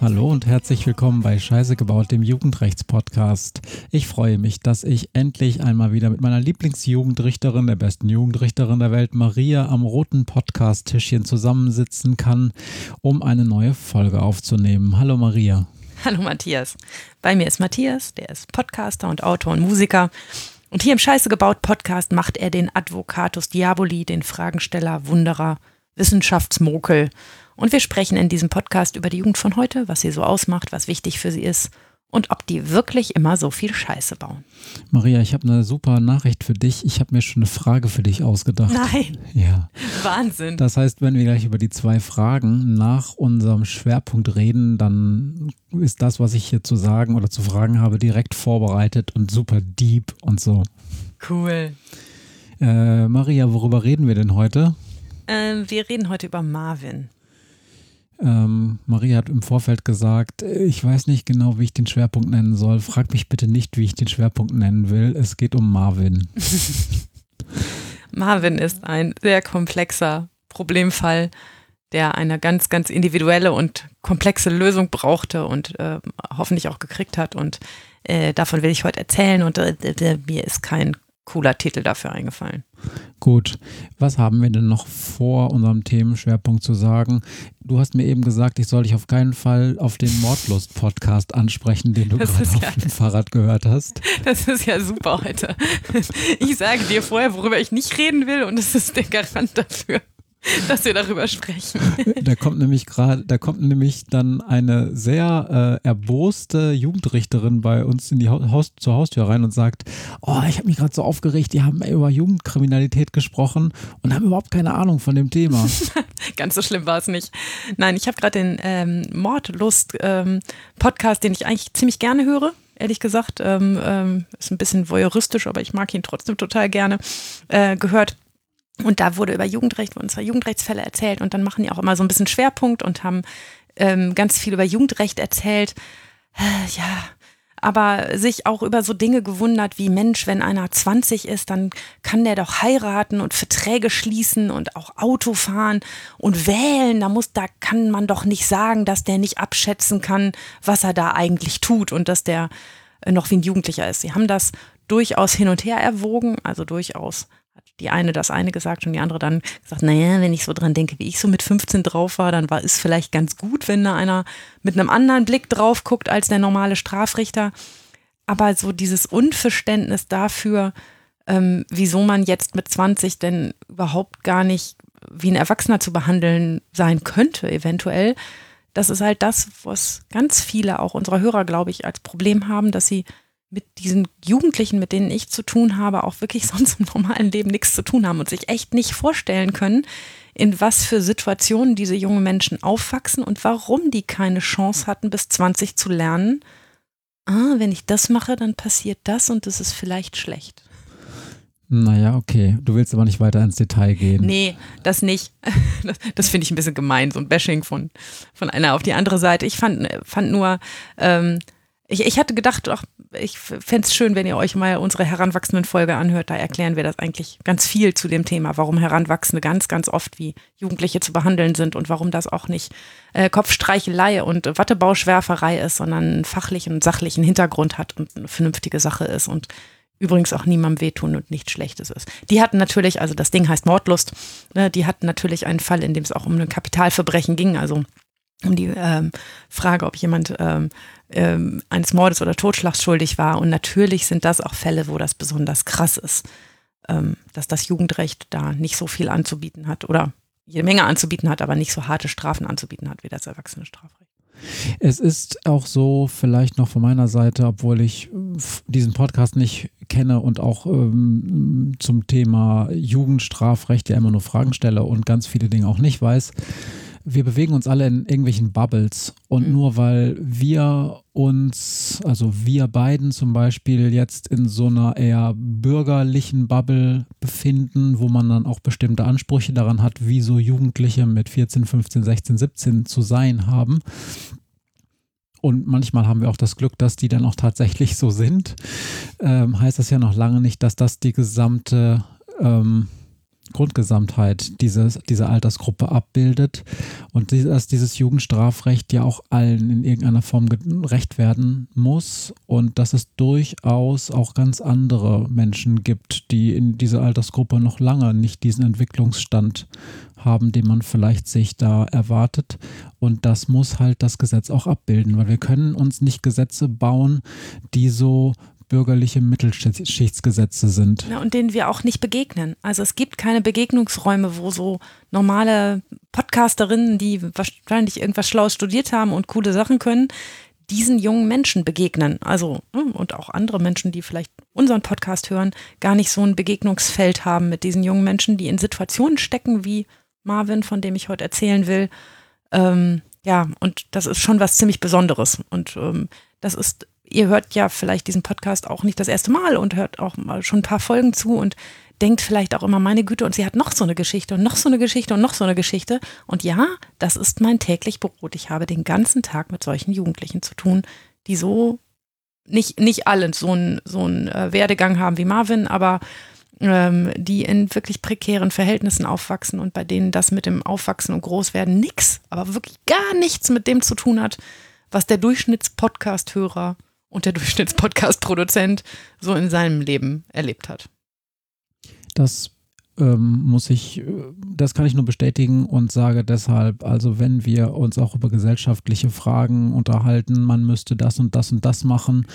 Hallo und herzlich willkommen bei Scheiße gebaut, dem Jugendrechtspodcast. Ich freue mich, dass ich endlich einmal wieder mit meiner Lieblingsjugendrichterin, der besten Jugendrichterin der Welt, Maria, am roten Podcast-Tischchen zusammensitzen kann, um eine neue Folge aufzunehmen. Hallo Maria. Hallo Matthias. Bei mir ist Matthias, der ist Podcaster und Autor und Musiker. Und hier im Scheiße gebaut Podcast macht er den Advocatus Diaboli, den Fragensteller, Wunderer, Wissenschaftsmokel. Und wir sprechen in diesem Podcast über die Jugend von heute, was sie so ausmacht, was wichtig für sie ist und ob die wirklich immer so viel Scheiße bauen. Maria, ich habe eine super Nachricht für dich. Ich habe mir schon eine Frage für dich ausgedacht. Nein. Ja. Wahnsinn. Das heißt, wenn wir gleich über die zwei Fragen nach unserem Schwerpunkt reden, dann ist das, was ich hier zu sagen oder zu fragen habe, direkt vorbereitet und super deep und so. Cool. Äh, Maria, worüber reden wir denn heute? Äh, wir reden heute über Marvin. Ähm, Maria hat im Vorfeld gesagt, ich weiß nicht genau, wie ich den Schwerpunkt nennen soll. Frag mich bitte nicht, wie ich den Schwerpunkt nennen will. Es geht um Marvin. Marvin ist ein sehr komplexer Problemfall, der eine ganz, ganz individuelle und komplexe Lösung brauchte und äh, hoffentlich auch gekriegt hat. Und äh, davon will ich heute erzählen. Und äh, mir ist kein cooler Titel dafür eingefallen. Gut, was haben wir denn noch vor unserem Themenschwerpunkt zu sagen? Du hast mir eben gesagt, ich soll dich auf keinen Fall auf den Mordlust-Podcast ansprechen, den du das gerade auf dem Fahrrad gehört hast. Das ist ja super heute. Ich sage dir vorher, worüber ich nicht reden will und es ist der Garant dafür. dass wir darüber sprechen. Da kommt nämlich gerade, da kommt nämlich dann eine sehr äh, erboste Jugendrichterin bei uns in die Haus, zur Haustür rein und sagt, oh, ich habe mich gerade so aufgeregt, die haben über Jugendkriminalität gesprochen und haben überhaupt keine Ahnung von dem Thema. Ganz so schlimm war es nicht. Nein, ich habe gerade den ähm, Mordlust-Podcast, ähm, den ich eigentlich ziemlich gerne höre ehrlich gesagt. Ähm, ähm, ist ein bisschen voyeuristisch, aber ich mag ihn trotzdem total gerne. Äh, gehört. Und da wurde über Jugendrecht, unsere Jugendrechtsfälle erzählt und dann machen die auch immer so ein bisschen Schwerpunkt und haben ähm, ganz viel über Jugendrecht erzählt. Äh, ja, aber sich auch über so Dinge gewundert wie Mensch, wenn einer 20 ist, dann kann der doch heiraten und Verträge schließen und auch Auto fahren und wählen. Da muss, da kann man doch nicht sagen, dass der nicht abschätzen kann, was er da eigentlich tut und dass der äh, noch wie ein Jugendlicher ist. Sie haben das durchaus hin und her erwogen, also durchaus die eine das eine gesagt und die andere dann gesagt, naja, wenn ich so dran denke, wie ich so mit 15 drauf war, dann war es vielleicht ganz gut, wenn da einer mit einem anderen Blick drauf guckt als der normale Strafrichter. Aber so dieses Unverständnis dafür, ähm, wieso man jetzt mit 20 denn überhaupt gar nicht wie ein Erwachsener zu behandeln sein könnte, eventuell, das ist halt das, was ganz viele auch unserer Hörer, glaube ich, als Problem haben, dass sie mit diesen Jugendlichen, mit denen ich zu tun habe, auch wirklich sonst im normalen Leben nichts zu tun haben und sich echt nicht vorstellen können, in was für Situationen diese jungen Menschen aufwachsen und warum die keine Chance hatten, bis 20 zu lernen. Ah, wenn ich das mache, dann passiert das und das ist vielleicht schlecht. Naja, okay. Du willst aber nicht weiter ins Detail gehen. Nee, das nicht. Das, das finde ich ein bisschen gemein, so ein Bashing von, von einer auf die andere Seite. Ich fand, fand nur, ähm, ich, ich hatte gedacht, ach, ich fände es schön, wenn ihr euch mal unsere Heranwachsenden-Folge anhört. Da erklären wir das eigentlich ganz viel zu dem Thema, warum Heranwachsende ganz, ganz oft wie Jugendliche zu behandeln sind und warum das auch nicht äh, Kopfstreichelei und Wattebauschwerferei ist, sondern einen fachlichen und sachlichen Hintergrund hat und eine vernünftige Sache ist und übrigens auch niemandem wehtun und nichts Schlechtes ist. Die hatten natürlich, also das Ding heißt Mordlust, ne, die hatten natürlich einen Fall, in dem es auch um ein Kapitalverbrechen ging, also um die ähm, Frage, ob jemand ähm, ähm, eines Mordes oder Totschlags schuldig war. Und natürlich sind das auch Fälle, wo das besonders krass ist, ähm, dass das Jugendrecht da nicht so viel anzubieten hat oder jede Menge anzubieten hat, aber nicht so harte Strafen anzubieten hat wie das Erwachsenenstrafrecht. Es ist auch so, vielleicht noch von meiner Seite, obwohl ich diesen Podcast nicht kenne und auch ähm, zum Thema Jugendstrafrecht ja immer nur Fragen stelle und ganz viele Dinge auch nicht weiß wir bewegen uns alle in irgendwelchen Bubbles. Und mhm. nur weil wir uns, also wir beiden zum Beispiel jetzt in so einer eher bürgerlichen Bubble befinden, wo man dann auch bestimmte Ansprüche daran hat, wie so Jugendliche mit 14, 15, 16, 17 zu sein haben. Und manchmal haben wir auch das Glück, dass die dann auch tatsächlich so sind. Ähm, heißt das ja noch lange nicht, dass das die gesamte ähm, Grundgesamtheit dieses, dieser Altersgruppe abbildet und dass dieses Jugendstrafrecht ja auch allen in irgendeiner Form gerecht werden muss und dass es durchaus auch ganz andere Menschen gibt, die in dieser Altersgruppe noch lange nicht diesen Entwicklungsstand haben, den man vielleicht sich da erwartet. Und das muss halt das Gesetz auch abbilden, weil wir können uns nicht Gesetze bauen, die so bürgerliche Mittelschichtsgesetze sind. Ja, und denen wir auch nicht begegnen. Also es gibt keine Begegnungsräume, wo so normale Podcasterinnen, die wahrscheinlich irgendwas Schlaues studiert haben und coole Sachen können, diesen jungen Menschen begegnen. Also hm, und auch andere Menschen, die vielleicht unseren Podcast hören, gar nicht so ein Begegnungsfeld haben mit diesen jungen Menschen, die in Situationen stecken wie Marvin, von dem ich heute erzählen will. Ähm, ja, und das ist schon was ziemlich Besonderes. Und ähm, das ist, ihr hört ja vielleicht diesen Podcast auch nicht das erste Mal und hört auch mal schon ein paar Folgen zu und denkt vielleicht auch immer, meine Güte, und sie hat noch so eine Geschichte und noch so eine Geschichte und noch so eine Geschichte. Und ja, das ist mein täglich Brot. Ich habe den ganzen Tag mit solchen Jugendlichen zu tun, die so nicht, nicht alle so einen so äh, Werdegang haben wie Marvin, aber ähm, die in wirklich prekären Verhältnissen aufwachsen und bei denen das mit dem Aufwachsen und Großwerden nichts, aber wirklich gar nichts mit dem zu tun hat, was der Durchschnittspodcast-Hörer und der Durchschnittspodcast-Produzent so in seinem Leben erlebt hat. Das ähm, muss ich, äh, das kann ich nur bestätigen und sage deshalb, also wenn wir uns auch über gesellschaftliche Fragen unterhalten, man müsste das und das und das machen,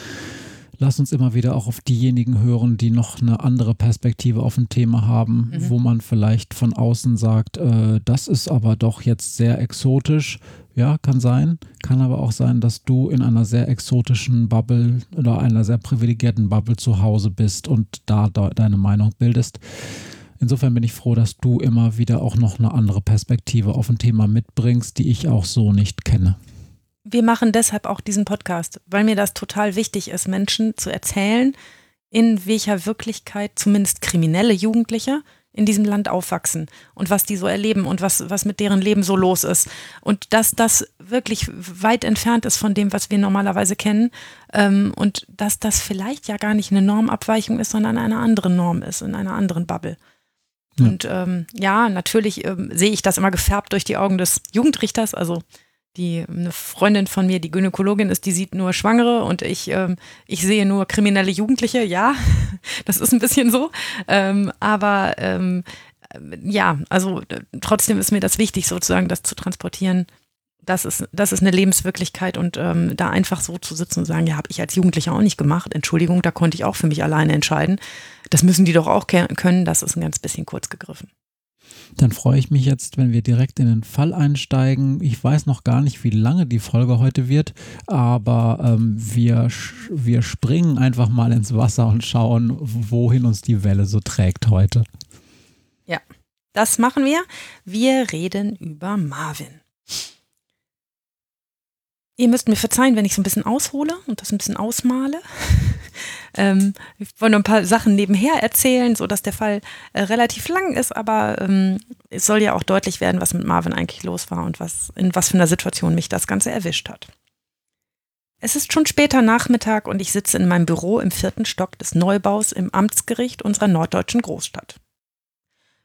lass uns immer wieder auch auf diejenigen hören, die noch eine andere Perspektive auf ein Thema haben, mhm. wo man vielleicht von außen sagt, äh, das ist aber doch jetzt sehr exotisch. Ja, kann sein. Kann aber auch sein, dass du in einer sehr exotischen Bubble oder einer sehr privilegierten Bubble zu Hause bist und da de deine Meinung bildest. Insofern bin ich froh, dass du immer wieder auch noch eine andere Perspektive auf ein Thema mitbringst, die ich auch so nicht kenne wir machen deshalb auch diesen Podcast, weil mir das total wichtig ist, Menschen zu erzählen, in welcher Wirklichkeit zumindest kriminelle Jugendliche in diesem Land aufwachsen und was die so erleben und was, was mit deren Leben so los ist. Und dass das wirklich weit entfernt ist von dem, was wir normalerweise kennen ähm, und dass das vielleicht ja gar nicht eine Normabweichung ist, sondern eine andere Norm ist, in einer anderen Bubble. Ja. Und ähm, ja, natürlich ähm, sehe ich das immer gefärbt durch die Augen des Jugendrichters, also die eine Freundin von mir, die Gynäkologin ist, die sieht nur Schwangere und ich, ähm, ich sehe nur kriminelle Jugendliche. Ja, das ist ein bisschen so. Ähm, aber ähm, ja, also trotzdem ist mir das wichtig, sozusagen das zu transportieren. Das ist, das ist eine Lebenswirklichkeit und ähm, da einfach so zu sitzen und sagen, ja, habe ich als Jugendlicher auch nicht gemacht. Entschuldigung, da konnte ich auch für mich alleine entscheiden. Das müssen die doch auch können. Das ist ein ganz bisschen kurz gegriffen. Dann freue ich mich jetzt, wenn wir direkt in den Fall einsteigen. Ich weiß noch gar nicht, wie lange die Folge heute wird, aber ähm, wir, wir springen einfach mal ins Wasser und schauen, wohin uns die Welle so trägt heute. Ja, das machen wir. Wir reden über Marvin. Ihr müsst mir verzeihen, wenn ich so ein bisschen aushole und das ein bisschen ausmale. Ähm, ich wollte nur ein paar Sachen nebenher erzählen, sodass der Fall äh, relativ lang ist, aber ähm, es soll ja auch deutlich werden, was mit Marvin eigentlich los war und was, in was für einer Situation mich das Ganze erwischt hat. Es ist schon später Nachmittag und ich sitze in meinem Büro im vierten Stock des Neubaus im Amtsgericht unserer norddeutschen Großstadt.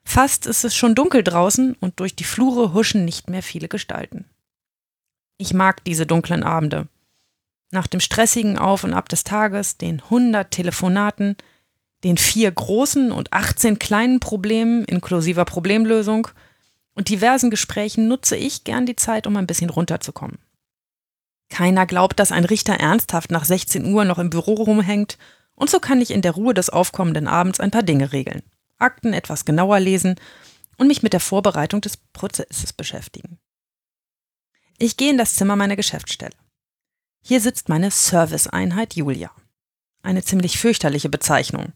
Fast ist es schon dunkel draußen und durch die Flure huschen nicht mehr viele Gestalten. Ich mag diese dunklen Abende. Nach dem stressigen Auf und Ab des Tages, den 100 Telefonaten, den vier großen und 18 kleinen Problemen inklusiver Problemlösung und diversen Gesprächen nutze ich gern die Zeit, um ein bisschen runterzukommen. Keiner glaubt, dass ein Richter ernsthaft nach 16 Uhr noch im Büro rumhängt, und so kann ich in der Ruhe des aufkommenden Abends ein paar Dinge regeln, Akten etwas genauer lesen und mich mit der Vorbereitung des Prozesses beschäftigen. Ich gehe in das Zimmer meiner Geschäftsstelle. Hier sitzt meine Serviceeinheit Julia. Eine ziemlich fürchterliche Bezeichnung.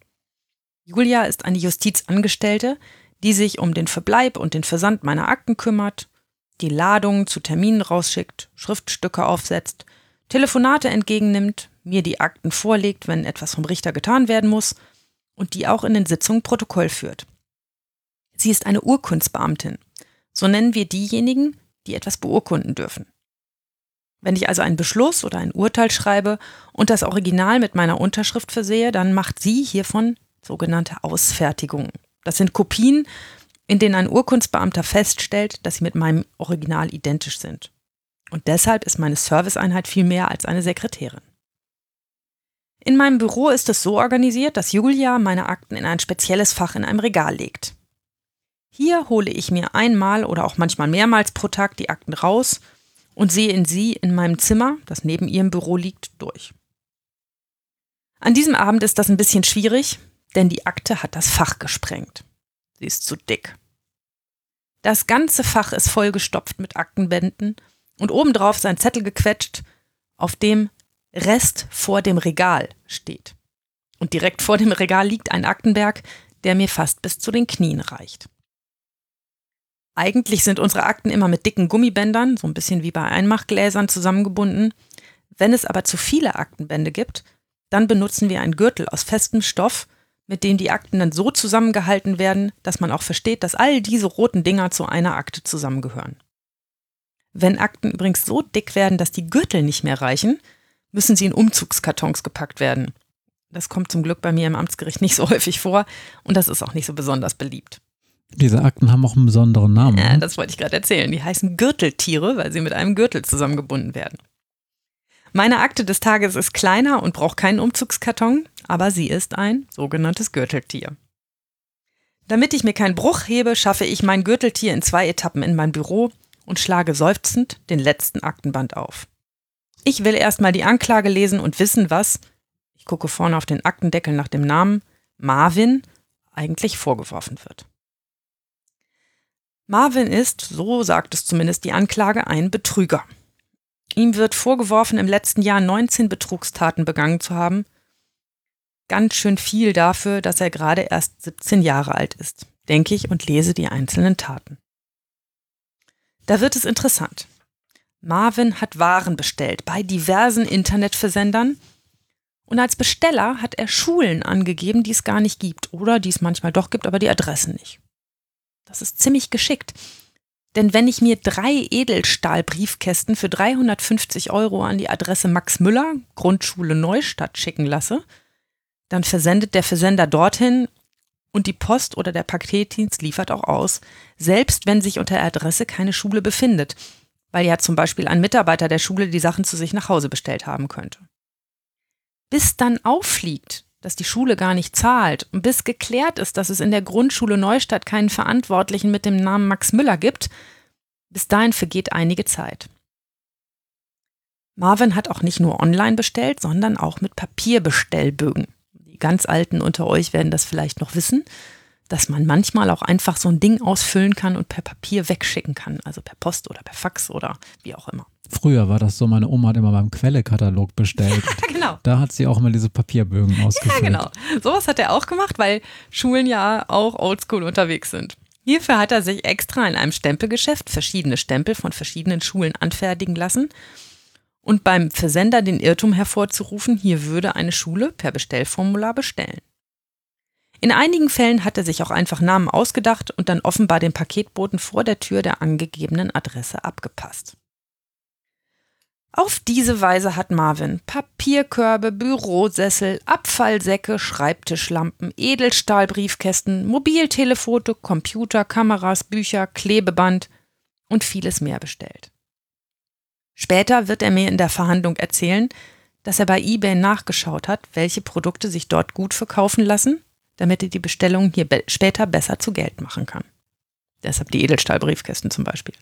Julia ist eine Justizangestellte, die sich um den Verbleib und den Versand meiner Akten kümmert, die Ladungen zu Terminen rausschickt, Schriftstücke aufsetzt, Telefonate entgegennimmt, mir die Akten vorlegt, wenn etwas vom Richter getan werden muss und die auch in den Sitzungen Protokoll führt. Sie ist eine Urkundsbeamtin. So nennen wir diejenigen, die etwas beurkunden dürfen. Wenn ich also einen Beschluss oder ein Urteil schreibe und das Original mit meiner Unterschrift versehe, dann macht sie hiervon sogenannte Ausfertigungen. Das sind Kopien in denen ein Urkundsbeamter feststellt, dass sie mit meinem Original identisch sind. Und deshalb ist meine Serviceeinheit viel mehr als eine Sekretärin. In meinem Büro ist es so organisiert, dass Julia meine Akten in ein spezielles Fach in einem Regal legt. Hier hole ich mir einmal oder auch manchmal mehrmals pro Tag die Akten raus und sehe in sie in meinem Zimmer, das neben ihrem Büro liegt, durch. An diesem Abend ist das ein bisschen schwierig, denn die Akte hat das Fach gesprengt. Sie ist zu dick. Das ganze Fach ist vollgestopft mit Aktenbänden und obendrauf ist ein Zettel gequetscht, auf dem Rest vor dem Regal steht. Und direkt vor dem Regal liegt ein Aktenberg, der mir fast bis zu den Knien reicht. Eigentlich sind unsere Akten immer mit dicken Gummibändern, so ein bisschen wie bei Einmachgläsern, zusammengebunden. Wenn es aber zu viele Aktenbände gibt, dann benutzen wir einen Gürtel aus festem Stoff, mit dem die Akten dann so zusammengehalten werden, dass man auch versteht, dass all diese roten Dinger zu einer Akte zusammengehören. Wenn Akten übrigens so dick werden, dass die Gürtel nicht mehr reichen, müssen sie in Umzugskartons gepackt werden. Das kommt zum Glück bei mir im Amtsgericht nicht so häufig vor und das ist auch nicht so besonders beliebt. Diese Akten haben auch einen besonderen Namen. Ja, ne? das wollte ich gerade erzählen. Die heißen Gürteltiere, weil sie mit einem Gürtel zusammengebunden werden. Meine Akte des Tages ist kleiner und braucht keinen Umzugskarton, aber sie ist ein sogenanntes Gürteltier. Damit ich mir keinen Bruch hebe, schaffe ich mein Gürteltier in zwei Etappen in mein Büro und schlage seufzend den letzten Aktenband auf. Ich will erstmal die Anklage lesen und wissen, was, ich gucke vorne auf den Aktendeckel nach dem Namen, Marvin eigentlich vorgeworfen wird. Marvin ist, so sagt es zumindest die Anklage, ein Betrüger. Ihm wird vorgeworfen, im letzten Jahr 19 Betrugstaten begangen zu haben. Ganz schön viel dafür, dass er gerade erst 17 Jahre alt ist, denke ich und lese die einzelnen Taten. Da wird es interessant. Marvin hat Waren bestellt bei diversen Internetversendern und als Besteller hat er Schulen angegeben, die es gar nicht gibt oder die es manchmal doch gibt, aber die Adressen nicht. Das ist ziemlich geschickt. Denn wenn ich mir drei Edelstahlbriefkästen für 350 Euro an die Adresse Max Müller, Grundschule Neustadt, schicken lasse, dann versendet der Versender dorthin und die Post oder der Paketdienst liefert auch aus, selbst wenn sich unter der Adresse keine Schule befindet, weil ja zum Beispiel ein Mitarbeiter der Schule die Sachen zu sich nach Hause bestellt haben könnte. Bis dann auffliegt, dass die Schule gar nicht zahlt und bis geklärt ist, dass es in der Grundschule Neustadt keinen Verantwortlichen mit dem Namen Max Müller gibt, bis dahin vergeht einige Zeit. Marvin hat auch nicht nur online bestellt, sondern auch mit Papierbestellbögen. Die ganz Alten unter euch werden das vielleicht noch wissen, dass man manchmal auch einfach so ein Ding ausfüllen kann und per Papier wegschicken kann, also per Post oder per Fax oder wie auch immer. Früher war das so, meine Oma hat immer beim Quellekatalog bestellt. Ja, genau. Da hat sie auch immer diese Papierbögen ausgefüllt. Ja, genau. Sowas hat er auch gemacht, weil Schulen ja auch oldschool unterwegs sind. Hierfür hat er sich extra in einem Stempelgeschäft verschiedene Stempel von verschiedenen Schulen anfertigen lassen und beim Versender den Irrtum hervorzurufen, hier würde eine Schule per Bestellformular bestellen. In einigen Fällen hat er sich auch einfach Namen ausgedacht und dann offenbar den Paketboten vor der Tür der angegebenen Adresse abgepasst. Auf diese Weise hat Marvin Papierkörbe, Bürosessel, Abfallsäcke, Schreibtischlampen, Edelstahlbriefkästen, Mobiltelefote, Computer, Kameras, Bücher, Klebeband und vieles mehr bestellt. Später wird er mir in der Verhandlung erzählen, dass er bei eBay nachgeschaut hat, welche Produkte sich dort gut verkaufen lassen, damit er die Bestellungen hier be später besser zu Geld machen kann. Deshalb die Edelstahlbriefkästen zum Beispiel.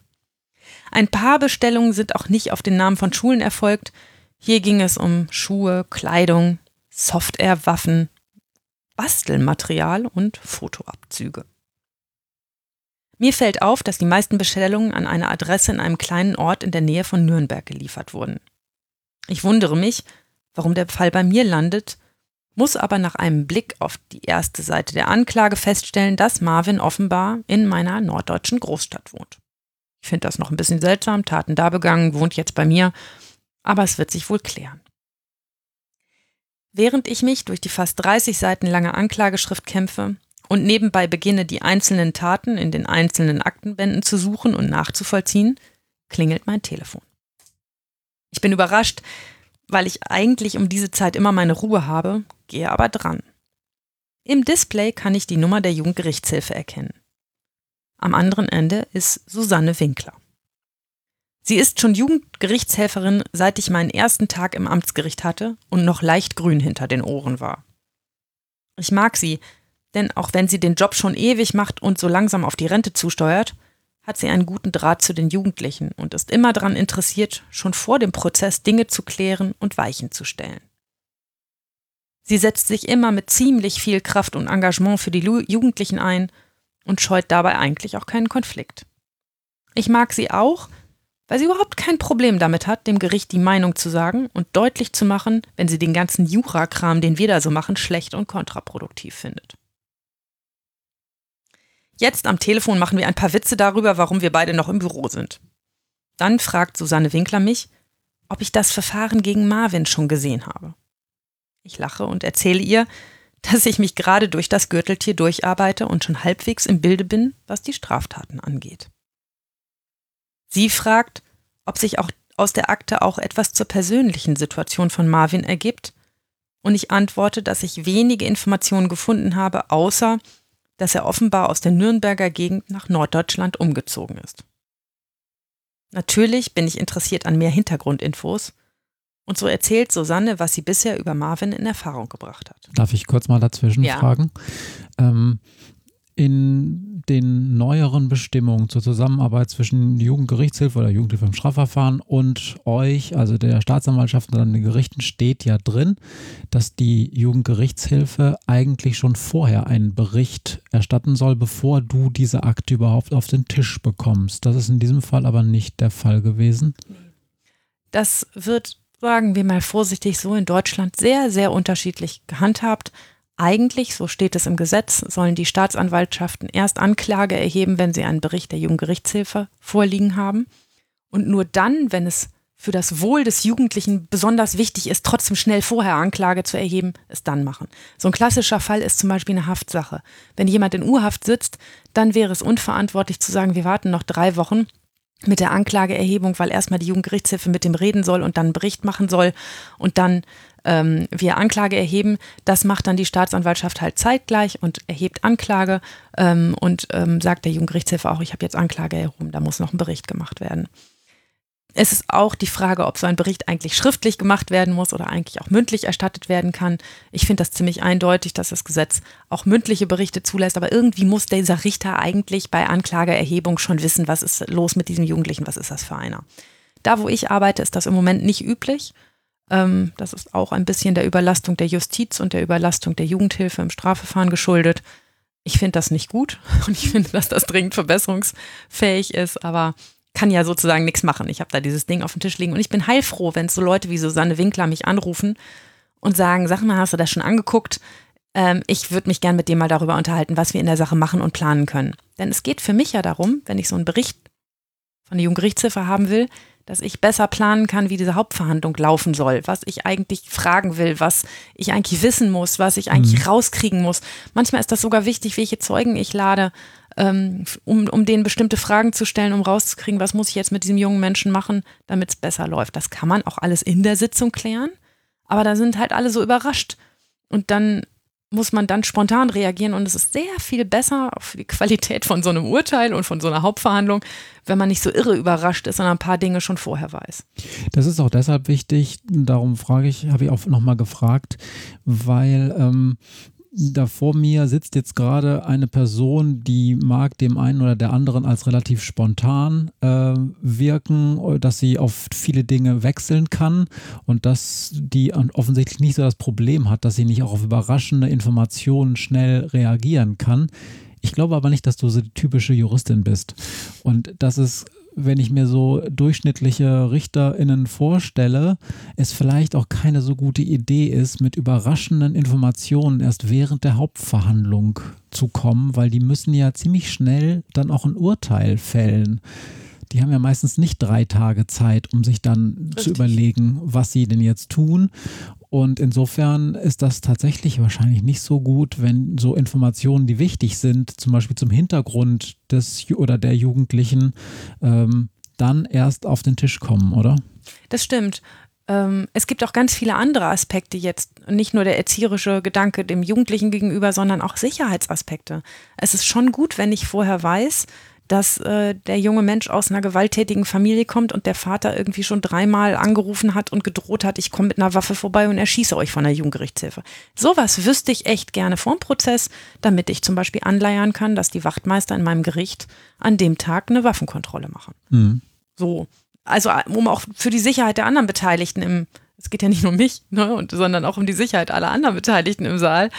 Ein paar Bestellungen sind auch nicht auf den Namen von Schulen erfolgt. Hier ging es um Schuhe, Kleidung, Softwarewaffen, Bastelmaterial und Fotoabzüge. Mir fällt auf, dass die meisten Bestellungen an eine Adresse in einem kleinen Ort in der Nähe von Nürnberg geliefert wurden. Ich wundere mich, warum der Fall bei mir landet, muss aber nach einem Blick auf die erste Seite der Anklage feststellen, dass Marvin offenbar in meiner norddeutschen Großstadt wohnt. Ich finde das noch ein bisschen seltsam, Taten da begangen, wohnt jetzt bei mir, aber es wird sich wohl klären. Während ich mich durch die fast 30 Seiten lange Anklageschrift kämpfe und nebenbei beginne, die einzelnen Taten in den einzelnen Aktenbänden zu suchen und nachzuvollziehen, klingelt mein Telefon. Ich bin überrascht, weil ich eigentlich um diese Zeit immer meine Ruhe habe, gehe aber dran. Im Display kann ich die Nummer der Jugendgerichtshilfe erkennen. Am anderen Ende ist Susanne Winkler. Sie ist schon Jugendgerichtshelferin, seit ich meinen ersten Tag im Amtsgericht hatte und noch leicht grün hinter den Ohren war. Ich mag sie, denn auch wenn sie den Job schon ewig macht und so langsam auf die Rente zusteuert, hat sie einen guten Draht zu den Jugendlichen und ist immer daran interessiert, schon vor dem Prozess Dinge zu klären und Weichen zu stellen. Sie setzt sich immer mit ziemlich viel Kraft und Engagement für die Jugendlichen ein und scheut dabei eigentlich auch keinen Konflikt. Ich mag sie auch, weil sie überhaupt kein Problem damit hat, dem Gericht die Meinung zu sagen und deutlich zu machen, wenn sie den ganzen Jurakram, den wir da so machen, schlecht und kontraproduktiv findet. Jetzt am Telefon machen wir ein paar Witze darüber, warum wir beide noch im Büro sind. Dann fragt Susanne Winkler mich, ob ich das Verfahren gegen Marvin schon gesehen habe. Ich lache und erzähle ihr, dass ich mich gerade durch das Gürteltier durcharbeite und schon halbwegs im Bilde bin, was die Straftaten angeht. Sie fragt, ob sich auch aus der Akte auch etwas zur persönlichen Situation von Marvin ergibt, und ich antworte, dass ich wenige Informationen gefunden habe, außer dass er offenbar aus der Nürnberger Gegend nach Norddeutschland umgezogen ist. Natürlich bin ich interessiert an mehr Hintergrundinfos und so erzählt Susanne, was sie bisher über Marvin in Erfahrung gebracht hat. Darf ich kurz mal dazwischen ja. fragen? Ähm, in den neueren Bestimmungen zur Zusammenarbeit zwischen Jugendgerichtshilfe oder Jugendhilfe im Strafverfahren und euch, also der Staatsanwaltschaft und den Gerichten, steht ja drin, dass die Jugendgerichtshilfe eigentlich schon vorher einen Bericht erstatten soll, bevor du diese Akte überhaupt auf den Tisch bekommst. Das ist in diesem Fall aber nicht der Fall gewesen. Das wird sagen wir mal vorsichtig so, in Deutschland sehr, sehr unterschiedlich gehandhabt. Eigentlich, so steht es im Gesetz, sollen die Staatsanwaltschaften erst Anklage erheben, wenn sie einen Bericht der Jugendgerichtshilfe vorliegen haben. Und nur dann, wenn es für das Wohl des Jugendlichen besonders wichtig ist, trotzdem schnell vorher Anklage zu erheben, es dann machen. So ein klassischer Fall ist zum Beispiel eine Haftsache. Wenn jemand in Urhaft sitzt, dann wäre es unverantwortlich zu sagen, wir warten noch drei Wochen mit der Anklageerhebung, weil erstmal die Jugendgerichtshilfe mit dem reden soll und dann einen Bericht machen soll und dann ähm, wir Anklage erheben. Das macht dann die Staatsanwaltschaft halt zeitgleich und erhebt Anklage ähm, und ähm, sagt der Jugendgerichtshilfe auch, ich habe jetzt Anklage erhoben, da muss noch ein Bericht gemacht werden. Es ist auch die Frage, ob so ein Bericht eigentlich schriftlich gemacht werden muss oder eigentlich auch mündlich erstattet werden kann. Ich finde das ziemlich eindeutig, dass das Gesetz auch mündliche Berichte zulässt, aber irgendwie muss dieser Richter eigentlich bei Anklageerhebung schon wissen, was ist los mit diesem Jugendlichen, was ist das für einer. Da, wo ich arbeite, ist das im Moment nicht üblich. Ähm, das ist auch ein bisschen der Überlastung der Justiz und der Überlastung der Jugendhilfe im Strafverfahren geschuldet. Ich finde das nicht gut und ich finde, dass das dringend verbesserungsfähig ist, aber kann ja sozusagen nichts machen. Ich habe da dieses Ding auf dem Tisch liegen und ich bin heilfroh, wenn so Leute wie Susanne Winkler mich anrufen und sagen, sag mal, hast du das schon angeguckt? Ähm, ich würde mich gern mit dir mal darüber unterhalten, was wir in der Sache machen und planen können. Denn es geht für mich ja darum, wenn ich so einen Bericht von der Jugendgerichtshilfe haben will, dass ich besser planen kann, wie diese Hauptverhandlung laufen soll, was ich eigentlich fragen will, was ich eigentlich wissen muss, was ich eigentlich mhm. rauskriegen muss. Manchmal ist das sogar wichtig, welche Zeugen ich lade, ähm, um, um denen bestimmte Fragen zu stellen, um rauszukriegen, was muss ich jetzt mit diesem jungen Menschen machen, damit es besser läuft. Das kann man auch alles in der Sitzung klären, aber da sind halt alle so überrascht. Und dann muss man dann spontan reagieren und es ist sehr viel besser für die Qualität von so einem Urteil und von so einer Hauptverhandlung, wenn man nicht so irre überrascht ist und ein paar Dinge schon vorher weiß. Das ist auch deshalb wichtig, darum frage ich, habe ich auch nochmal gefragt, weil ähm, da vor mir sitzt jetzt gerade eine Person, die mag dem einen oder der anderen als relativ spontan äh, wirken, dass sie auf viele Dinge wechseln kann und dass die offensichtlich nicht so das Problem hat, dass sie nicht auch auf überraschende Informationen schnell reagieren kann. Ich glaube aber nicht, dass du so die typische Juristin bist. Und das ist wenn ich mir so durchschnittliche RichterInnen vorstelle, es vielleicht auch keine so gute Idee ist, mit überraschenden Informationen erst während der Hauptverhandlung zu kommen, weil die müssen ja ziemlich schnell dann auch ein Urteil fällen. Die haben ja meistens nicht drei Tage Zeit, um sich dann Richtig. zu überlegen, was sie denn jetzt tun. Und insofern ist das tatsächlich wahrscheinlich nicht so gut, wenn so Informationen, die wichtig sind, zum Beispiel zum Hintergrund des oder der Jugendlichen, ähm, dann erst auf den Tisch kommen, oder? Das stimmt. Ähm, es gibt auch ganz viele andere Aspekte jetzt, nicht nur der erzieherische Gedanke dem Jugendlichen gegenüber, sondern auch Sicherheitsaspekte. Es ist schon gut, wenn ich vorher weiß, dass äh, der junge Mensch aus einer gewalttätigen Familie kommt und der Vater irgendwie schon dreimal angerufen hat und gedroht hat, ich komme mit einer Waffe vorbei und erschieße euch von der Jugendgerichtshilfe. Sowas wüsste ich echt gerne vorm Prozess, damit ich zum Beispiel anleiern kann, dass die Wachtmeister in meinem Gericht an dem Tag eine Waffenkontrolle machen. Mhm. So. Also um auch für die Sicherheit der anderen Beteiligten im es geht ja nicht nur um mich, ne, und, sondern auch um die Sicherheit aller anderen Beteiligten im Saal,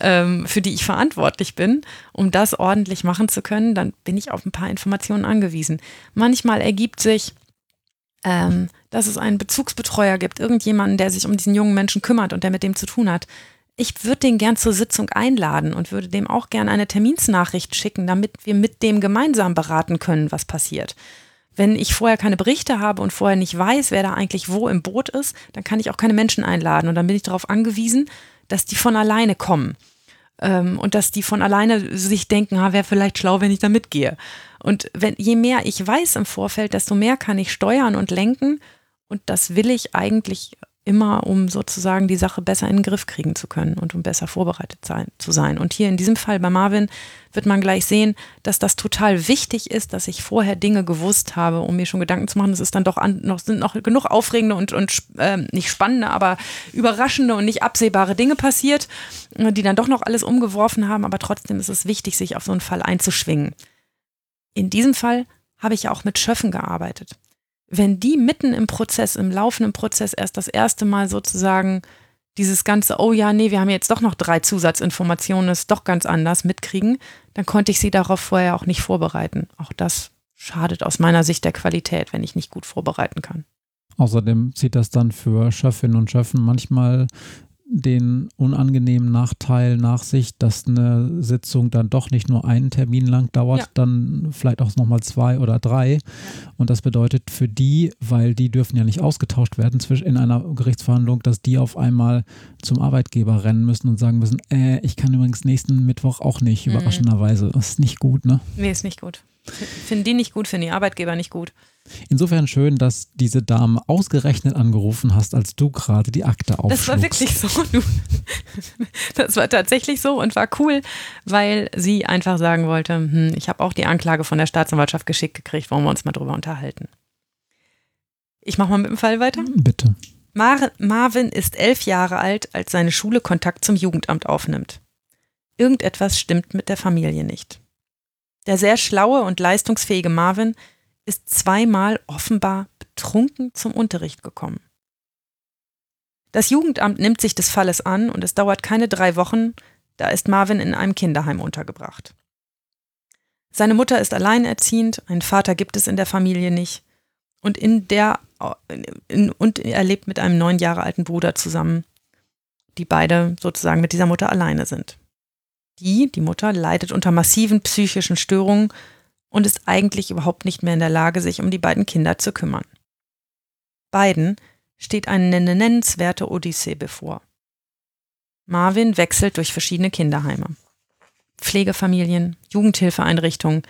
ähm, für die ich verantwortlich bin, um das ordentlich machen zu können, dann bin ich auf ein paar Informationen angewiesen. Manchmal ergibt sich, ähm, dass es einen Bezugsbetreuer gibt, irgendjemanden, der sich um diesen jungen Menschen kümmert und der mit dem zu tun hat. Ich würde den gern zur Sitzung einladen und würde dem auch gern eine Terminsnachricht schicken, damit wir mit dem gemeinsam beraten können, was passiert. Wenn ich vorher keine Berichte habe und vorher nicht weiß, wer da eigentlich wo im Boot ist, dann kann ich auch keine Menschen einladen. Und dann bin ich darauf angewiesen, dass die von alleine kommen. Ähm, und dass die von alleine sich denken, ah, wäre vielleicht schlau, wenn ich da mitgehe. Und wenn, je mehr ich weiß im Vorfeld, desto mehr kann ich steuern und lenken. Und das will ich eigentlich immer, um sozusagen die Sache besser in den Griff kriegen zu können und um besser vorbereitet sein, zu sein. Und hier in diesem Fall bei Marvin wird man gleich sehen, dass das total wichtig ist, dass ich vorher Dinge gewusst habe, um mir schon Gedanken zu machen. Es ist dann doch an, noch, sind noch genug aufregende und, und äh, nicht spannende, aber überraschende und nicht absehbare Dinge passiert, die dann doch noch alles umgeworfen haben. Aber trotzdem ist es wichtig, sich auf so einen Fall einzuschwingen. In diesem Fall habe ich ja auch mit Schöffen gearbeitet wenn die mitten im Prozess, im laufenden Prozess erst das erste Mal sozusagen dieses ganze, oh ja, nee, wir haben jetzt doch noch drei Zusatzinformationen, ist doch ganz anders mitkriegen, dann konnte ich sie darauf vorher auch nicht vorbereiten. Auch das schadet aus meiner Sicht der Qualität, wenn ich nicht gut vorbereiten kann. Außerdem zieht das dann für Schöffinnen und Schöffen manchmal den unangenehmen Nachteil nach sich, dass eine Sitzung dann doch nicht nur einen Termin lang dauert, ja. dann vielleicht auch nochmal zwei oder drei. Ja. Und das bedeutet für die, weil die dürfen ja nicht ausgetauscht werden in einer Gerichtsverhandlung, dass die auf einmal zum Arbeitgeber rennen müssen und sagen müssen, äh, ich kann übrigens nächsten Mittwoch auch nicht, mhm. überraschenderweise. Das ist nicht gut, ne? Nee, ist nicht gut. Finden die nicht gut, finden die Arbeitgeber nicht gut. Insofern schön, dass diese Dame ausgerechnet angerufen hast, als du gerade die Akte aufschlugst. Das war wirklich so. Du, das war tatsächlich so und war cool, weil sie einfach sagen wollte, hm, ich habe auch die Anklage von der Staatsanwaltschaft geschickt gekriegt, wollen wir uns mal drüber unterhalten. Ich mache mal mit dem Fall weiter. Bitte. Mar Marvin ist elf Jahre alt, als seine Schule Kontakt zum Jugendamt aufnimmt. Irgendetwas stimmt mit der Familie nicht. Der sehr schlaue und leistungsfähige Marvin ist zweimal offenbar betrunken zum Unterricht gekommen. Das Jugendamt nimmt sich des Falles an und es dauert keine drei Wochen, da ist Marvin in einem Kinderheim untergebracht. Seine Mutter ist alleinerziehend, einen Vater gibt es in der Familie nicht und, in der, in, und er lebt mit einem neun Jahre alten Bruder zusammen, die beide sozusagen mit dieser Mutter alleine sind. Die, die Mutter, leidet unter massiven psychischen Störungen und ist eigentlich überhaupt nicht mehr in der Lage, sich um die beiden Kinder zu kümmern. Beiden steht eine nennenswerte Odyssee bevor. Marvin wechselt durch verschiedene Kinderheime. Pflegefamilien, Jugendhilfeeinrichtungen.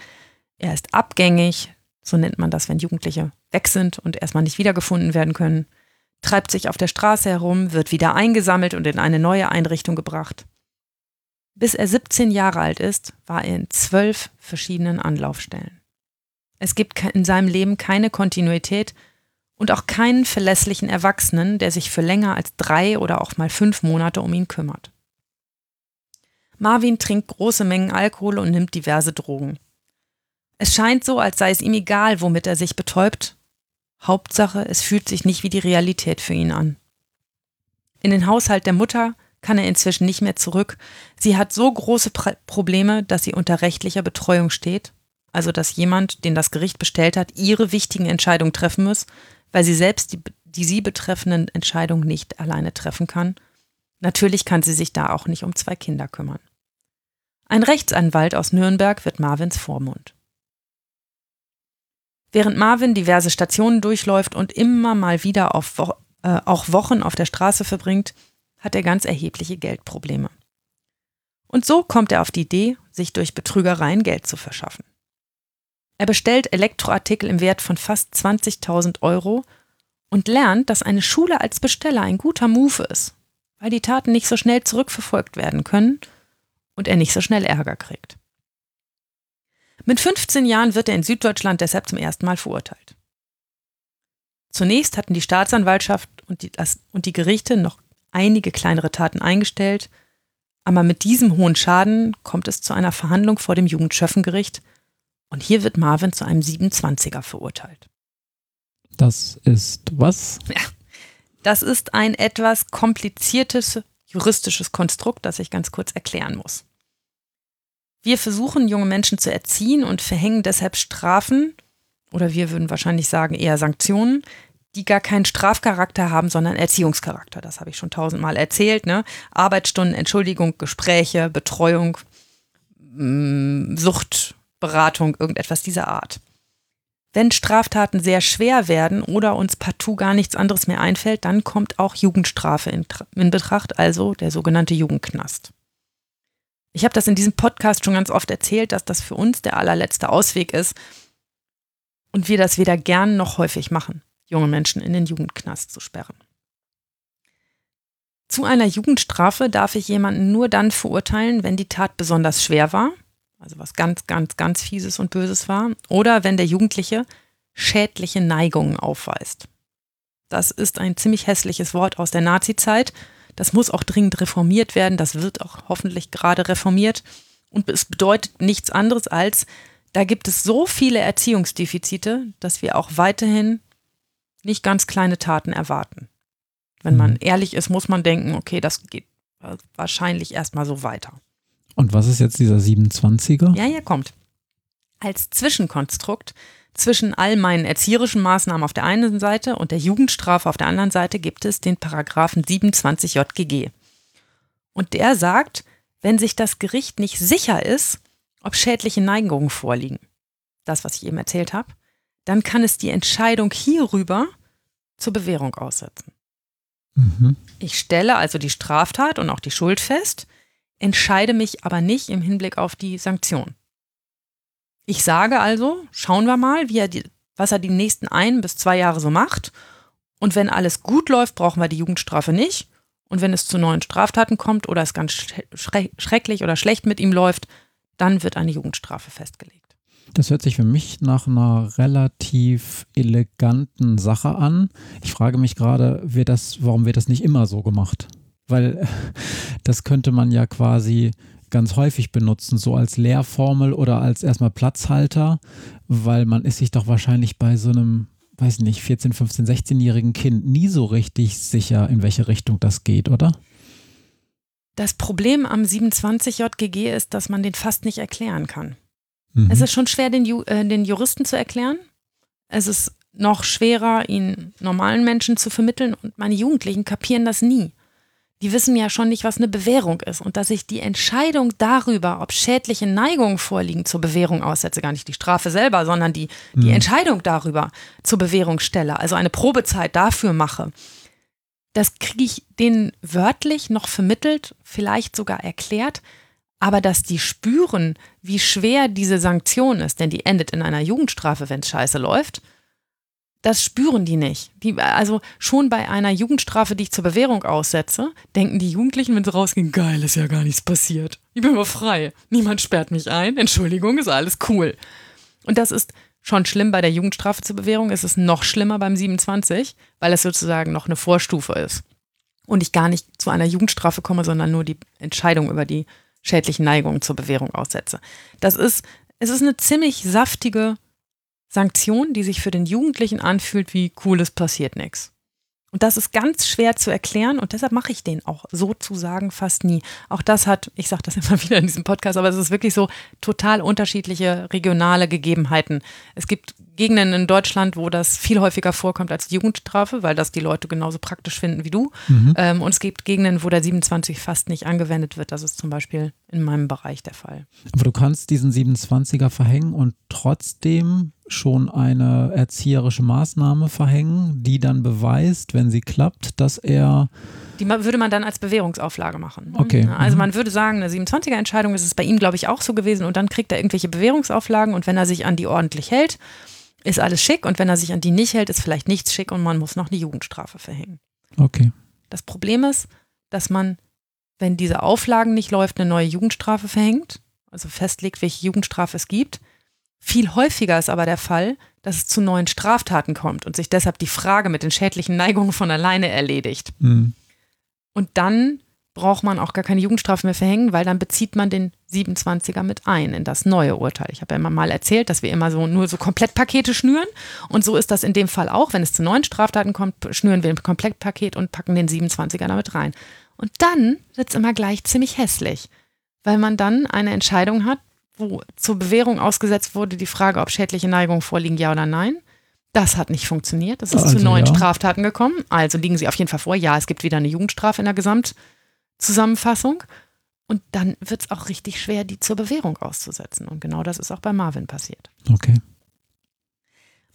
Er ist abgängig, so nennt man das, wenn Jugendliche weg sind und erstmal nicht wiedergefunden werden können, treibt sich auf der Straße herum, wird wieder eingesammelt und in eine neue Einrichtung gebracht. Bis er 17 Jahre alt ist, war er in zwölf verschiedenen Anlaufstellen. Es gibt in seinem Leben keine Kontinuität und auch keinen verlässlichen Erwachsenen, der sich für länger als drei oder auch mal fünf Monate um ihn kümmert. Marvin trinkt große Mengen Alkohol und nimmt diverse Drogen. Es scheint so, als sei es ihm egal, womit er sich betäubt. Hauptsache, es fühlt sich nicht wie die Realität für ihn an. In den Haushalt der Mutter kann er inzwischen nicht mehr zurück. Sie hat so große Probleme, dass sie unter rechtlicher Betreuung steht, also dass jemand, den das Gericht bestellt hat, ihre wichtigen Entscheidungen treffen muss, weil sie selbst die, die sie betreffenden Entscheidungen nicht alleine treffen kann. Natürlich kann sie sich da auch nicht um zwei Kinder kümmern. Ein Rechtsanwalt aus Nürnberg wird Marvins Vormund. Während Marvin diverse Stationen durchläuft und immer mal wieder auf, äh, auch Wochen auf der Straße verbringt, hat er ganz erhebliche Geldprobleme. Und so kommt er auf die Idee, sich durch Betrügereien Geld zu verschaffen. Er bestellt Elektroartikel im Wert von fast 20.000 Euro und lernt, dass eine Schule als Besteller ein guter Move ist, weil die Taten nicht so schnell zurückverfolgt werden können und er nicht so schnell Ärger kriegt. Mit 15 Jahren wird er in Süddeutschland deshalb zum ersten Mal verurteilt. Zunächst hatten die Staatsanwaltschaft und die, und die Gerichte noch einige kleinere Taten eingestellt, aber mit diesem hohen Schaden kommt es zu einer Verhandlung vor dem Jugendschöffengericht und hier wird Marvin zu einem 27er verurteilt. Das ist was? Ja, das ist ein etwas kompliziertes juristisches Konstrukt, das ich ganz kurz erklären muss. Wir versuchen, junge Menschen zu erziehen und verhängen deshalb Strafen, oder wir würden wahrscheinlich sagen eher Sanktionen, die gar keinen Strafcharakter haben, sondern Erziehungscharakter. Das habe ich schon tausendmal erzählt. Ne? Arbeitsstunden, Entschuldigung, Gespräche, Betreuung, mm, Suchtberatung, irgendetwas dieser Art. Wenn Straftaten sehr schwer werden oder uns partout gar nichts anderes mehr einfällt, dann kommt auch Jugendstrafe in, in Betracht, also der sogenannte Jugendknast. Ich habe das in diesem Podcast schon ganz oft erzählt, dass das für uns der allerletzte Ausweg ist und wir das weder gern noch häufig machen, junge Menschen in den Jugendknast zu sperren. Zu einer Jugendstrafe darf ich jemanden nur dann verurteilen, wenn die Tat besonders schwer war also was ganz, ganz, ganz Fieses und Böses war, oder wenn der Jugendliche schädliche Neigungen aufweist. Das ist ein ziemlich hässliches Wort aus der Nazizeit. Das muss auch dringend reformiert werden. Das wird auch hoffentlich gerade reformiert. Und es bedeutet nichts anderes als, da gibt es so viele Erziehungsdefizite, dass wir auch weiterhin nicht ganz kleine Taten erwarten. Wenn man mhm. ehrlich ist, muss man denken, okay, das geht wahrscheinlich erstmal so weiter. Und was ist jetzt dieser 27er? Ja, hier kommt. Als Zwischenkonstrukt zwischen all meinen erzieherischen Maßnahmen auf der einen Seite und der Jugendstrafe auf der anderen Seite gibt es den Paragraphen 27 JGG. Und der sagt, wenn sich das Gericht nicht sicher ist, ob schädliche Neigungen vorliegen, das, was ich eben erzählt habe, dann kann es die Entscheidung hierüber zur Bewährung aussetzen. Mhm. Ich stelle also die Straftat und auch die Schuld fest, entscheide mich aber nicht im Hinblick auf die Sanktion. Ich sage also, schauen wir mal, wie er die, was er die nächsten ein bis zwei Jahre so macht. Und wenn alles gut läuft, brauchen wir die Jugendstrafe nicht. Und wenn es zu neuen Straftaten kommt oder es ganz schrecklich oder schlecht mit ihm läuft, dann wird eine Jugendstrafe festgelegt. Das hört sich für mich nach einer relativ eleganten Sache an. Ich frage mich gerade, das, warum wird das nicht immer so gemacht? weil das könnte man ja quasi ganz häufig benutzen, so als Lehrformel oder als erstmal Platzhalter, weil man ist sich doch wahrscheinlich bei so einem, weiß nicht, 14, 15, 16-jährigen Kind nie so richtig sicher, in welche Richtung das geht, oder? Das Problem am 27 JGG ist, dass man den fast nicht erklären kann. Mhm. Es ist schon schwer, den, Ju äh, den Juristen zu erklären. Es ist noch schwerer, ihn normalen Menschen zu vermitteln und meine Jugendlichen kapieren das nie die wissen ja schon nicht, was eine Bewährung ist und dass ich die Entscheidung darüber, ob schädliche Neigungen vorliegen, zur Bewährung aussetze, gar nicht die Strafe selber, sondern die, die mhm. Entscheidung darüber zur Bewährung stelle, also eine Probezeit dafür mache. Das kriege ich denen wörtlich noch vermittelt, vielleicht sogar erklärt, aber dass die spüren, wie schwer diese Sanktion ist, denn die endet in einer Jugendstrafe, wenn es scheiße läuft, das spüren die nicht. Die, also schon bei einer Jugendstrafe, die ich zur Bewährung aussetze, denken die Jugendlichen, wenn sie rausgehen, geil, ist ja gar nichts passiert. Ich bin aber frei. Niemand sperrt mich ein. Entschuldigung, ist alles cool. Und das ist schon schlimm bei der Jugendstrafe zur Bewährung. Es ist noch schlimmer beim 27, weil es sozusagen noch eine Vorstufe ist. Und ich gar nicht zu einer Jugendstrafe komme, sondern nur die Entscheidung über die schädlichen Neigungen zur Bewährung aussetze. Das ist, es ist eine ziemlich saftige Sanktion, die sich für den Jugendlichen anfühlt wie cool, es passiert nichts. Und das ist ganz schwer zu erklären und deshalb mache ich den auch sozusagen fast nie. Auch das hat, ich sage das immer wieder in diesem Podcast, aber es ist wirklich so total unterschiedliche regionale Gegebenheiten. Es gibt Gegenden in Deutschland, wo das viel häufiger vorkommt als die Jugendstrafe, weil das die Leute genauso praktisch finden wie du. Mhm. Ähm, und es gibt Gegenden, wo der 27 fast nicht angewendet wird. Das ist zum Beispiel in meinem Bereich der Fall. Aber du kannst diesen 27er verhängen und trotzdem schon eine erzieherische Maßnahme verhängen, die dann beweist, wenn sie klappt, dass er die würde man dann als Bewährungsauflage machen. Okay. Also mhm. man würde sagen, eine 27er-Entscheidung ist es bei ihm, glaube ich, auch so gewesen und dann kriegt er irgendwelche Bewährungsauflagen und wenn er sich an die ordentlich hält, ist alles schick und wenn er sich an die nicht hält, ist vielleicht nichts schick und man muss noch eine Jugendstrafe verhängen. Okay. Das Problem ist, dass man, wenn diese Auflagen nicht läuft, eine neue Jugendstrafe verhängt, also festlegt, welche Jugendstrafe es gibt Viel häufiger ist aber der Fall, dass es zu neuen Straftaten kommt und sich deshalb die Frage mit den schädlichen Neigungen von alleine erledigt. Mhm. Und dann braucht man auch gar keine Jugendstrafe mehr verhängen, weil dann bezieht man den 27er mit ein in das neue Urteil. Ich habe ja immer mal erzählt, dass wir immer so nur so Komplettpakete schnüren. Und so ist das in dem Fall auch. Wenn es zu neuen Straftaten kommt, schnüren wir ein Komplettpaket und packen den 27er damit rein. Und dann wird es immer gleich ziemlich hässlich, weil man dann eine Entscheidung hat, wo zur Bewährung ausgesetzt wurde die Frage, ob schädliche Neigungen vorliegen, ja oder nein. Das hat nicht funktioniert. Es ist Also zu neuen ja. Straftaten gekommen. Also liegen sie auf jeden Fall vor. Ja, es gibt wieder eine Jugendstrafe in der Gesamtzusammenfassung. Und dann wird es auch richtig schwer, die zur Bewährung auszusetzen. Und genau das ist auch bei Marvin passiert. Okay.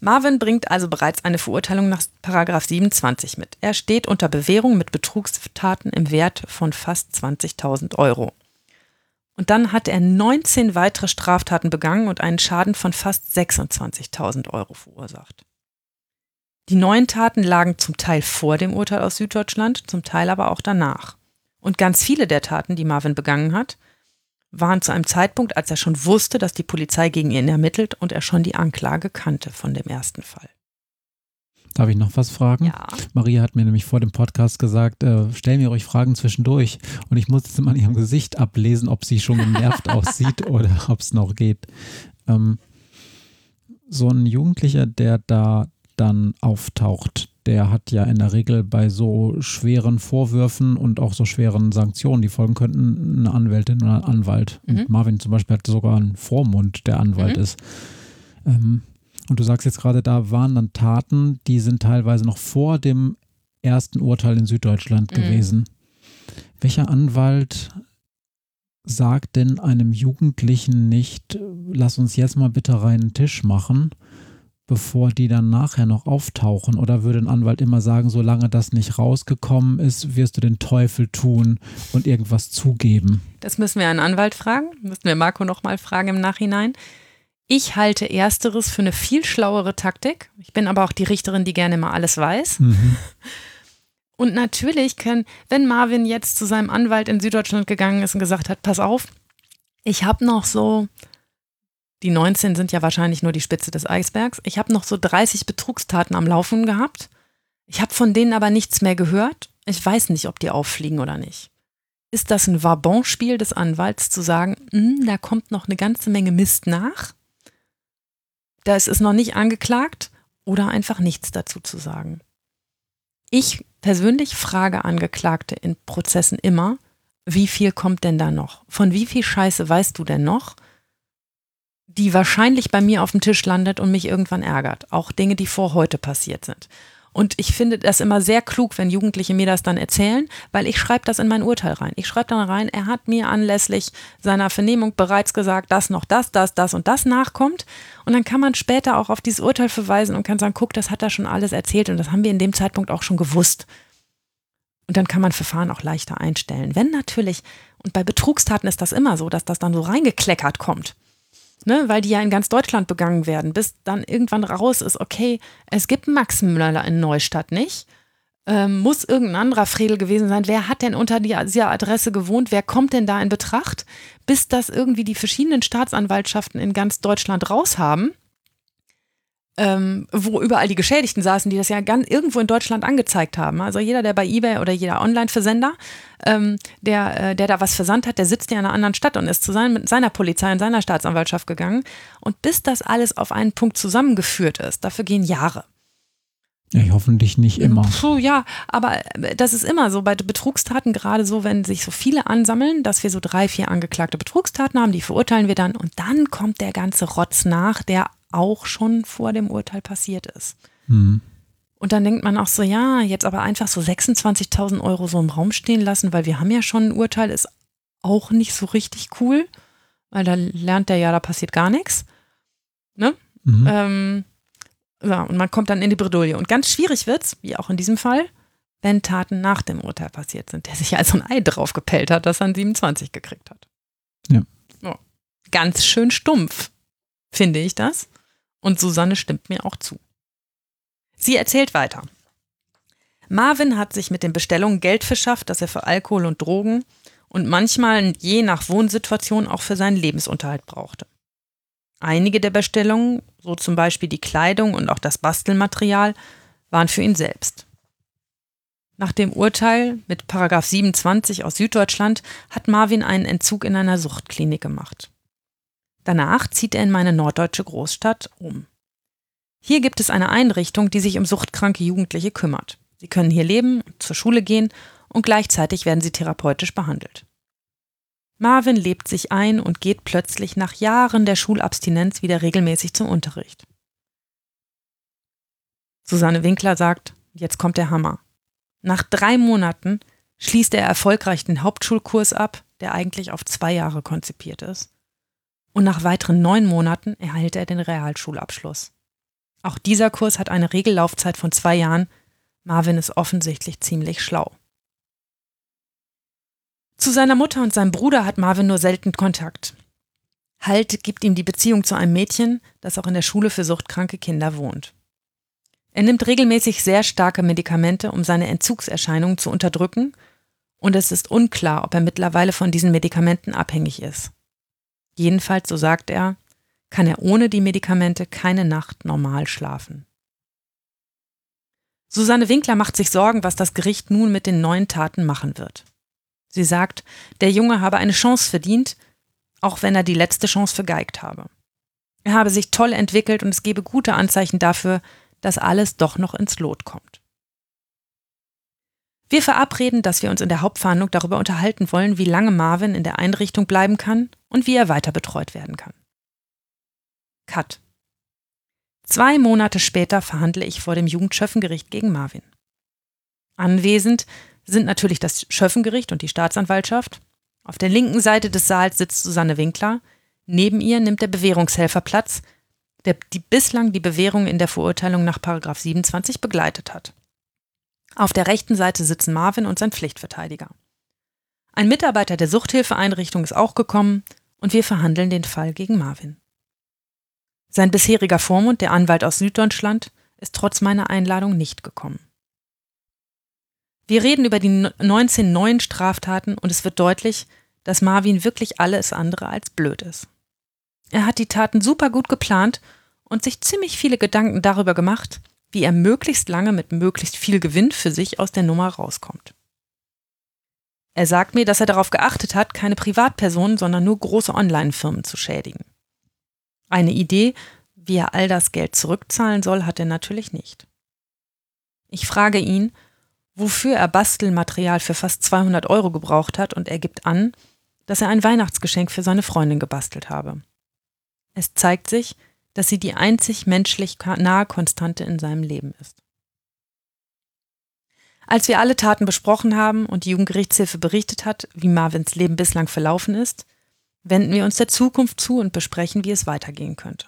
Marvin bringt also bereits eine Verurteilung nach Paragraph 27 mit. Er steht unter Bewährung mit Betrugstaten im Wert von fast 20.000 Euro. Und dann hat er 19 weitere Straftaten begangen und einen Schaden von fast 26.000 Euro verursacht. Die neuen Taten lagen zum Teil vor dem Urteil aus Süddeutschland, zum Teil aber auch danach. Und ganz viele der Taten, die Marvin begangen hat, waren zu einem Zeitpunkt, als er schon wusste, dass die Polizei gegen ihn ermittelt und er schon die Anklage kannte von dem ersten Fall. Darf ich noch was fragen? Ja. Maria hat mir nämlich vor dem Podcast gesagt, äh, stellen wir euch Fragen zwischendurch. Und ich musste mal an ihrem Gesicht ablesen, ob sie schon genervt aussieht oder ob es noch geht. Ähm, so ein Jugendlicher, der da dann auftaucht, der hat ja in der Regel bei so schweren Vorwürfen und auch so schweren Sanktionen, die folgen könnten, eine Anwältin oder einen Anwalt. Mhm. Und Marvin zum Beispiel hat sogar einen Vormund, der Anwalt Mhm. ist. Ähm, und du sagst jetzt gerade, da waren dann Taten, die sind teilweise noch vor dem ersten Urteil in Süddeutschland Mhm. gewesen. Welcher Anwalt sagt denn einem Jugendlichen nicht, lass uns jetzt mal bitte reinen Tisch machen, bevor die dann nachher noch auftauchen? Oder würde ein Anwalt immer sagen, solange das nicht rausgekommen ist, wirst du den Teufel tun und irgendwas zugeben? Das müssen wir einen Anwalt fragen, müssen wir Marco nochmal fragen im Nachhinein. Ich halte Ersteres für eine viel schlauere Taktik. Ich bin aber auch die Richterin, die gerne mal alles weiß. Mhm. Und natürlich können, wenn Marvin jetzt zu seinem Anwalt in Süddeutschland gegangen ist und gesagt hat, pass auf, ich habe noch so, die 19 sind ja wahrscheinlich nur die Spitze des Eisbergs, ich habe noch so 30 Betrugstaten am Laufen gehabt. Ich habe von denen aber nichts mehr gehört. Ich weiß nicht, ob die auffliegen oder nicht. Ist das ein Vabonspiel des Anwalts zu sagen, "Hm, da kommt noch eine ganze Menge Mist nach? Da ist es noch nicht angeklagt oder einfach nichts dazu zu sagen? Ich persönlich frage Angeklagte in Prozessen immer, wie viel kommt denn da noch? Von wie viel Scheiße weißt du denn noch, die wahrscheinlich bei mir auf dem Tisch landet und mich irgendwann ärgert? Auch Dinge, die vor heute passiert sind. Und ich finde das immer sehr klug, wenn Jugendliche mir das dann erzählen, weil ich schreibe das in mein Urteil rein. Ich schreibe dann rein, er hat mir anlässlich seiner Vernehmung bereits gesagt, dass noch das, das, das und das nachkommt. Und dann kann man später auch auf dieses Urteil verweisen und kann sagen, guck, das hat er schon alles erzählt und das haben wir in dem Zeitpunkt auch schon gewusst. Und dann kann man Verfahren auch leichter einstellen. Wenn natürlich, und bei Betrugstaten ist das immer so, dass das dann so reingekleckert kommt. Ne, weil die ja in ganz Deutschland begangen werden, bis dann irgendwann raus ist, okay, es gibt Max Müller in Neustadt nicht. Ähm, muss irgendein anderer Fredel gewesen sein. Wer hat denn unter dieser Adresse gewohnt? Wer kommt denn da in Betracht? Bis das irgendwie die verschiedenen Staatsanwaltschaften in ganz Deutschland raus haben, ähm, wo überall die Geschädigten saßen, die das ja ganz irgendwo in Deutschland angezeigt haben. Also jeder, der bei eBay oder jeder Online-Versender, ähm, der, äh, der da was versandt hat, der sitzt ja in einer anderen Stadt und ist zu sein, mit seiner Polizei und seiner Staatsanwaltschaft gegangen. Und bis das alles auf einen Punkt zusammengeführt ist, dafür gehen Jahre. Ja, hoffentlich nicht immer. Puh, ja, aber äh, das ist immer so bei Betrugstaten, gerade so, wenn sich so viele ansammeln, dass wir so drei, vier angeklagte Betrugstaten haben, die verurteilen wir dann und dann kommt der ganze Rotz nach, der auch schon vor dem Urteil passiert ist. Hm. Und dann denkt man auch so, ja, jetzt aber einfach so 26.000 Euro so im Raum stehen lassen, weil wir haben ja schon ein Urteil, ist auch nicht so richtig cool, weil da lernt der ja, da passiert gar nichts. Ne? Mhm. Ähm, ja, und man kommt dann in die Bredouille. Und ganz schwierig wird's, wie auch in diesem Fall, wenn Taten nach dem Urteil passiert sind, der sich also ein Ei drauf gepellt hat, das er an 27 gekriegt hat. Ja. Ja. Ganz schön stumpf, finde ich das. Und Susanne stimmt mir auch zu. Sie erzählt weiter. Marvin hat sich mit den Bestellungen Geld verschafft, das er für Alkohol und Drogen und manchmal je nach Wohnsituation auch für seinen Lebensunterhalt brauchte. Einige der Bestellungen, so zum Beispiel die Kleidung und auch das Bastelmaterial, waren für ihn selbst. Nach dem Urteil mit Paragraph 27 aus Süddeutschland hat Marvin einen Entzug in einer Suchtklinik gemacht. Danach zieht er in meine norddeutsche Großstadt um. Hier gibt es eine Einrichtung, die sich um suchtkranke Jugendliche kümmert. Sie können hier leben, zur Schule gehen und gleichzeitig werden sie therapeutisch behandelt. Marvin lebt sich ein und geht plötzlich nach Jahren der Schulabstinenz wieder regelmäßig zum Unterricht. Susanne Winkler sagt, jetzt kommt der Hammer. Nach drei Monaten schließt er erfolgreich den Hauptschulkurs ab, der eigentlich auf zwei Jahre konzipiert ist. Und nach weiteren neun Monaten erhält er den Realschulabschluss. Auch dieser Kurs hat eine Regellaufzeit von zwei Jahren. Marvin ist offensichtlich ziemlich schlau. Zu seiner Mutter und seinem Bruder hat Marvin nur selten Kontakt. Halt gibt ihm die Beziehung zu einem Mädchen, das auch in der Schule für suchtkranke Kinder wohnt. Er nimmt regelmäßig sehr starke Medikamente, um seine Entzugserscheinungen zu unterdrücken, und es ist unklar, ob er mittlerweile von diesen Medikamenten abhängig ist. Jedenfalls, so sagt er, kann er ohne die Medikamente keine Nacht normal schlafen. Susanne Winkler macht sich Sorgen, was das Gericht nun mit den neuen Taten machen wird. Sie sagt, der Junge habe eine Chance verdient, auch wenn er die letzte Chance vergeigt habe. Er habe sich toll entwickelt und es gebe gute Anzeichen dafür, dass alles doch noch ins Lot kommt. Wir verabreden, dass wir uns in der Hauptverhandlung darüber unterhalten wollen, wie lange Marvin in der Einrichtung bleiben kann und wie er weiter betreut werden kann. Cut. Zwei Monate später verhandle ich vor dem Jugendschöffengericht gegen Marvin. Anwesend sind natürlich das Schöffengericht und die Staatsanwaltschaft. Auf der linken Seite des Saals sitzt Susanne Winkler. Neben ihr nimmt der Bewährungshelfer Platz, der die bislang die Bewährung in der Verurteilung nach 27 begleitet hat. Auf der rechten Seite sitzen Marvin und sein Pflichtverteidiger. Ein Mitarbeiter der Suchthilfeeinrichtung ist auch gekommen und wir verhandeln den Fall gegen Marvin. Sein bisheriger Vormund, der Anwalt aus Süddeutschland, ist trotz meiner Einladung nicht gekommen. Wir reden über die 19 neuen Straftaten und es wird deutlich, dass Marvin wirklich alles andere als blöd ist. Er hat die Taten super gut geplant und sich ziemlich viele Gedanken darüber gemacht, wie er möglichst lange mit möglichst viel Gewinn für sich aus der Nummer rauskommt. Er sagt mir, dass er darauf geachtet hat, keine Privatpersonen, sondern nur große Online-Firmen zu schädigen. Eine Idee, wie er all das Geld zurückzahlen soll, hat er natürlich nicht. Ich frage ihn, wofür er Bastelmaterial für fast 200 Euro gebraucht hat und er gibt an, dass er ein Weihnachtsgeschenk für seine Freundin gebastelt habe. Es zeigt sich, dass sie die einzig menschlich nahe Konstante in seinem Leben ist. Als wir alle Taten besprochen haben und die Jugendgerichtshilfe berichtet hat, wie Marvins Leben bislang verlaufen ist, wenden wir uns der Zukunft zu und besprechen, wie es weitergehen könnte.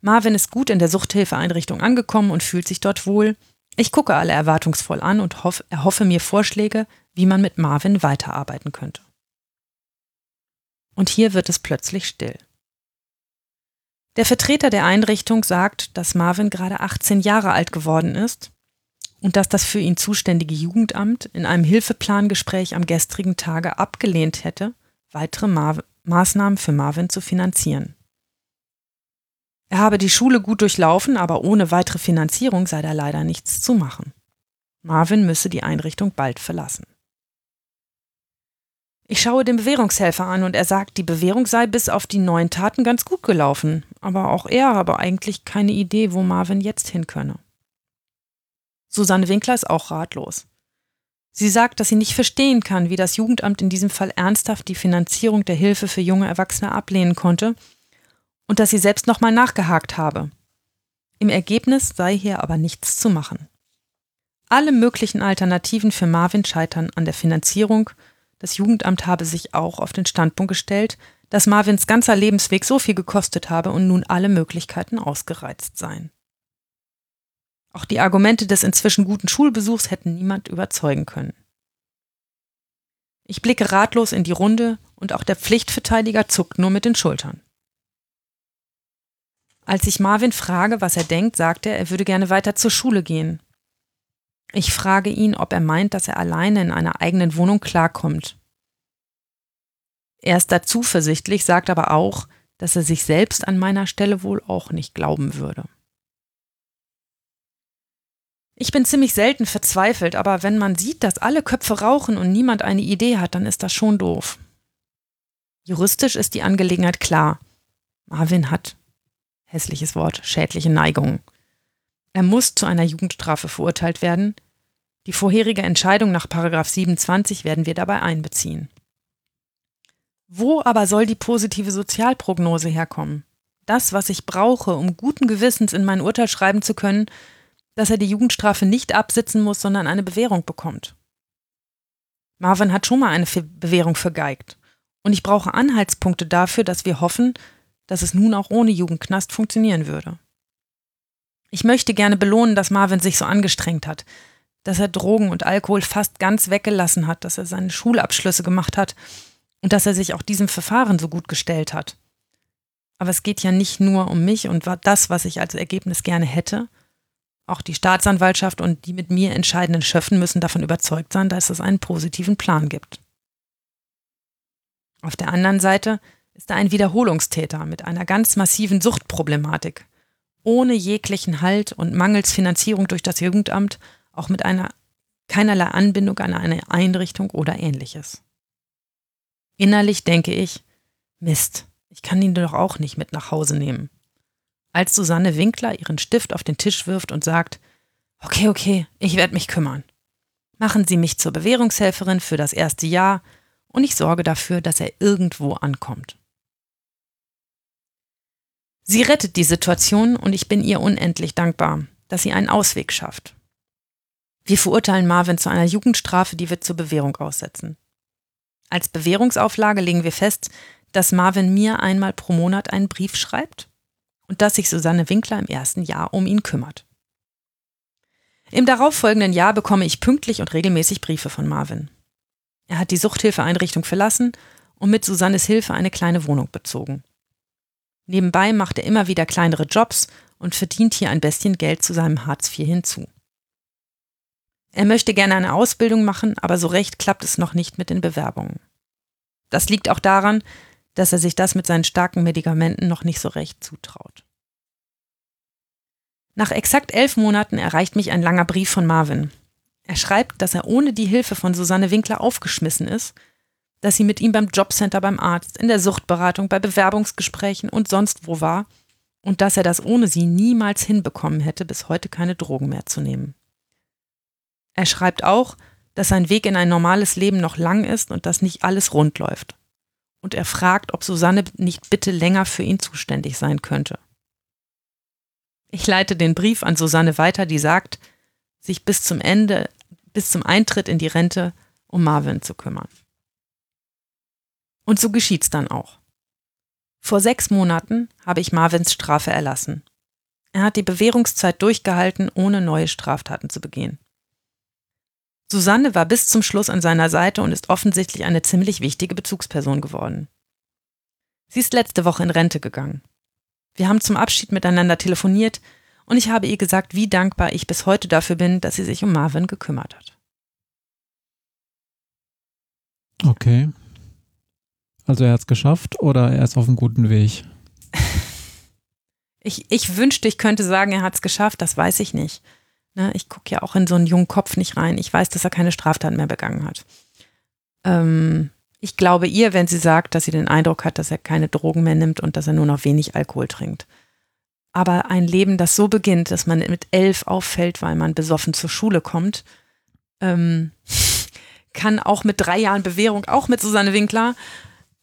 Marvin ist gut in der Suchthilfeeinrichtung angekommen und fühlt sich dort wohl, ich gucke alle erwartungsvoll an und hoff, erhoffe mir Vorschläge, wie man mit Marvin weiterarbeiten könnte. Und hier wird es plötzlich still. Der Vertreter der Einrichtung sagt, dass Marvin gerade 18 Jahre alt geworden ist und dass das für ihn zuständige Jugendamt in einem Hilfeplangespräch am gestrigen Tage abgelehnt hätte, weitere Ma Maßnahmen für Marvin zu finanzieren. Er habe die Schule gut durchlaufen, aber ohne weitere Finanzierung sei da leider nichts zu machen. Marvin müsse die Einrichtung bald verlassen. Ich schaue den Bewährungshelfer an und er sagt, die Bewährung sei bis auf die neuen Taten ganz gut gelaufen, aber auch er habe eigentlich keine Idee, wo Marvin jetzt hin könne. Susanne Winkler ist auch ratlos. Sie sagt, dass sie nicht verstehen kann, wie das Jugendamt in diesem Fall ernsthaft die Finanzierung der Hilfe für junge Erwachsene ablehnen konnte und dass sie selbst nochmal nachgehakt habe. Im Ergebnis sei hier aber nichts zu machen. Alle möglichen Alternativen für Marvin scheitern an der Finanzierung. Das Jugendamt habe sich auch auf den Standpunkt gestellt, dass Marvins ganzer Lebensweg so viel gekostet habe und nun alle Möglichkeiten ausgereizt seien. Auch die Argumente des inzwischen guten Schulbesuchs hätten niemand überzeugen können. Ich blicke ratlos in die Runde und auch der Pflichtverteidiger zuckt nur mit den Schultern. Als ich Marvin frage, was er denkt, sagt er, er würde gerne weiter zur Schule gehen. Ich frage ihn, ob er meint, dass er alleine in einer eigenen Wohnung klarkommt. Er ist da zuversichtlich, sagt aber auch, dass er sich selbst an meiner Stelle wohl auch nicht glauben würde. Ich bin ziemlich selten verzweifelt, aber wenn man sieht, dass alle Köpfe rauchen und niemand eine Idee hat, dann ist das schon doof. Juristisch ist die Angelegenheit klar. Marvin hat, hässliches Wort, schädliche Neigungen. Er muss zu einer Jugendstrafe verurteilt werden. Die vorherige Entscheidung nach 27 werden wir dabei einbeziehen. Wo aber soll die positive Sozialprognose herkommen? Das, was ich brauche, um guten Gewissens in mein Urteil schreiben zu können, dass er die Jugendstrafe nicht absitzen muss, sondern eine Bewährung bekommt. Marvin hat schon mal eine Bewährung vergeigt. Und ich brauche Anhaltspunkte dafür, dass wir hoffen, dass es nun auch ohne Jugendknast funktionieren würde. Ich möchte gerne belohnen, dass Marvin sich so angestrengt hat, dass er Drogen und Alkohol fast ganz weggelassen hat, dass er seine Schulabschlüsse gemacht hat und dass er sich auch diesem Verfahren so gut gestellt hat. Aber es geht ja nicht nur um mich und das, was ich als Ergebnis gerne hätte. Auch die Staatsanwaltschaft und die mit mir entscheidenden Schöffen müssen davon überzeugt sein, dass es einen positiven Plan gibt. Auf der anderen Seite ist er ein Wiederholungstäter mit einer ganz massiven Suchtproblematik, ohne jeglichen Halt und mangels Finanzierung durch das Jugendamt, auch mit einer keinerlei Anbindung an eine Einrichtung oder ähnliches. Innerlich denke ich, Mist, ich kann ihn doch auch nicht mit nach Hause nehmen. Als Susanne Winkler ihren Stift auf den Tisch wirft und sagt, okay, okay, ich werde mich kümmern. Machen Sie mich zur Bewährungshelferin für das erste Jahr und ich sorge dafür, dass er irgendwo ankommt. Sie rettet die Situation und ich bin ihr unendlich dankbar, dass sie einen Ausweg schafft. Wir verurteilen Marvin zu einer Jugendstrafe, die wir zur Bewährung aussetzen. Als Bewährungsauflage legen wir fest, dass Marvin mir einmal pro Monat einen Brief schreibt und dass sich Susanne Winkler im ersten Jahr um ihn kümmert. Im darauffolgenden Jahr bekomme ich pünktlich und regelmäßig Briefe von Marvin. Er hat die Suchthilfeeinrichtung verlassen und mit Susannes Hilfe eine kleine Wohnung bezogen. Nebenbei macht er immer wieder kleinere Jobs und verdient hier ein bisschen Geld zu seinem Hartz IV hinzu. Er möchte gerne eine Ausbildung machen, aber so recht klappt es noch nicht mit den Bewerbungen. Das liegt auch daran, dass er sich das mit seinen starken Medikamenten noch nicht so recht zutraut. Nach exakt elf Monaten erreicht mich ein langer Brief von Marvin. Er schreibt, dass er ohne die Hilfe von Susanne Winkler aufgeschmissen ist, dass sie mit ihm beim Jobcenter, beim Arzt, in der Suchtberatung, bei Bewerbungsgesprächen und sonst wo war und dass er das ohne sie niemals hinbekommen hätte, bis heute keine Drogen mehr zu nehmen. Er schreibt auch, dass sein Weg in ein normales Leben noch lang ist und dass nicht alles rund läuft. Und er fragt, ob Susanne nicht bitte länger für ihn zuständig sein könnte. Ich leite den Brief an Susanne weiter, die sagt, sich bis zum Ende, bis zum Eintritt in die Rente um Marvin zu kümmern. Und so geschieht's dann auch. Vor sechs Monaten habe ich Marvins Strafe erlassen. Er hat die Bewährungszeit durchgehalten, ohne neue Straftaten zu begehen. Susanne war bis zum Schluss an seiner Seite und ist offensichtlich eine ziemlich wichtige Bezugsperson geworden. Sie ist letzte Woche in Rente gegangen. Wir haben zum Abschied miteinander telefoniert und ich habe ihr gesagt, wie dankbar ich bis heute dafür bin, dass sie sich um Marvin gekümmert hat. Okay. Also er hat es geschafft oder er ist auf einem guten Weg? Ich, ich wünschte, ich könnte sagen, er hat es geschafft, das weiß ich nicht. Ne, ich gucke ja auch in so einen jungen Kopf nicht rein. Ich weiß, dass er keine Straftaten mehr begangen hat. Ähm, ich glaube ihr, wenn sie sagt, dass sie den Eindruck hat, dass er keine Drogen mehr nimmt und dass er nur noch wenig Alkohol trinkt. Aber ein Leben, das so beginnt, dass man mit elf auffällt, weil man besoffen zur Schule kommt, ähm, kann auch mit drei Jahren Bewährung, auch mit Susanne Winkler,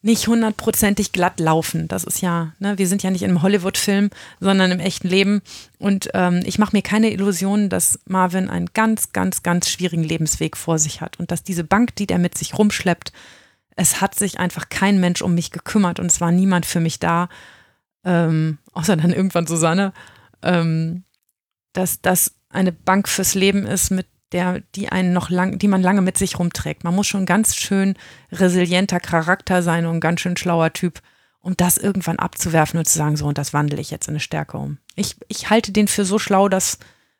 nicht hundertprozentig glatt laufen. Das ist ja, ne, wir sind ja nicht einem Hollywood-Film, sondern im echten Leben. Und ähm, ich mache mir keine Illusionen, dass Marvin einen ganz, ganz, ganz schwierigen Lebensweg vor sich hat und dass diese Bank, die der mit sich rumschleppt, es hat sich einfach kein Mensch um mich gekümmert und es war niemand für mich da, ähm, außer dann irgendwann Susanne, ähm, dass das eine Bank fürs Leben ist, mit der, die einen noch lang, die man lange mit sich rumträgt. Man muss schon ganz schön resilienter Charakter sein und ein ganz schön schlauer Typ, um das irgendwann abzuwerfen und zu sagen, so, und das wandle ich jetzt in eine Stärke um. Ich, ich halte den für so schlau, dass,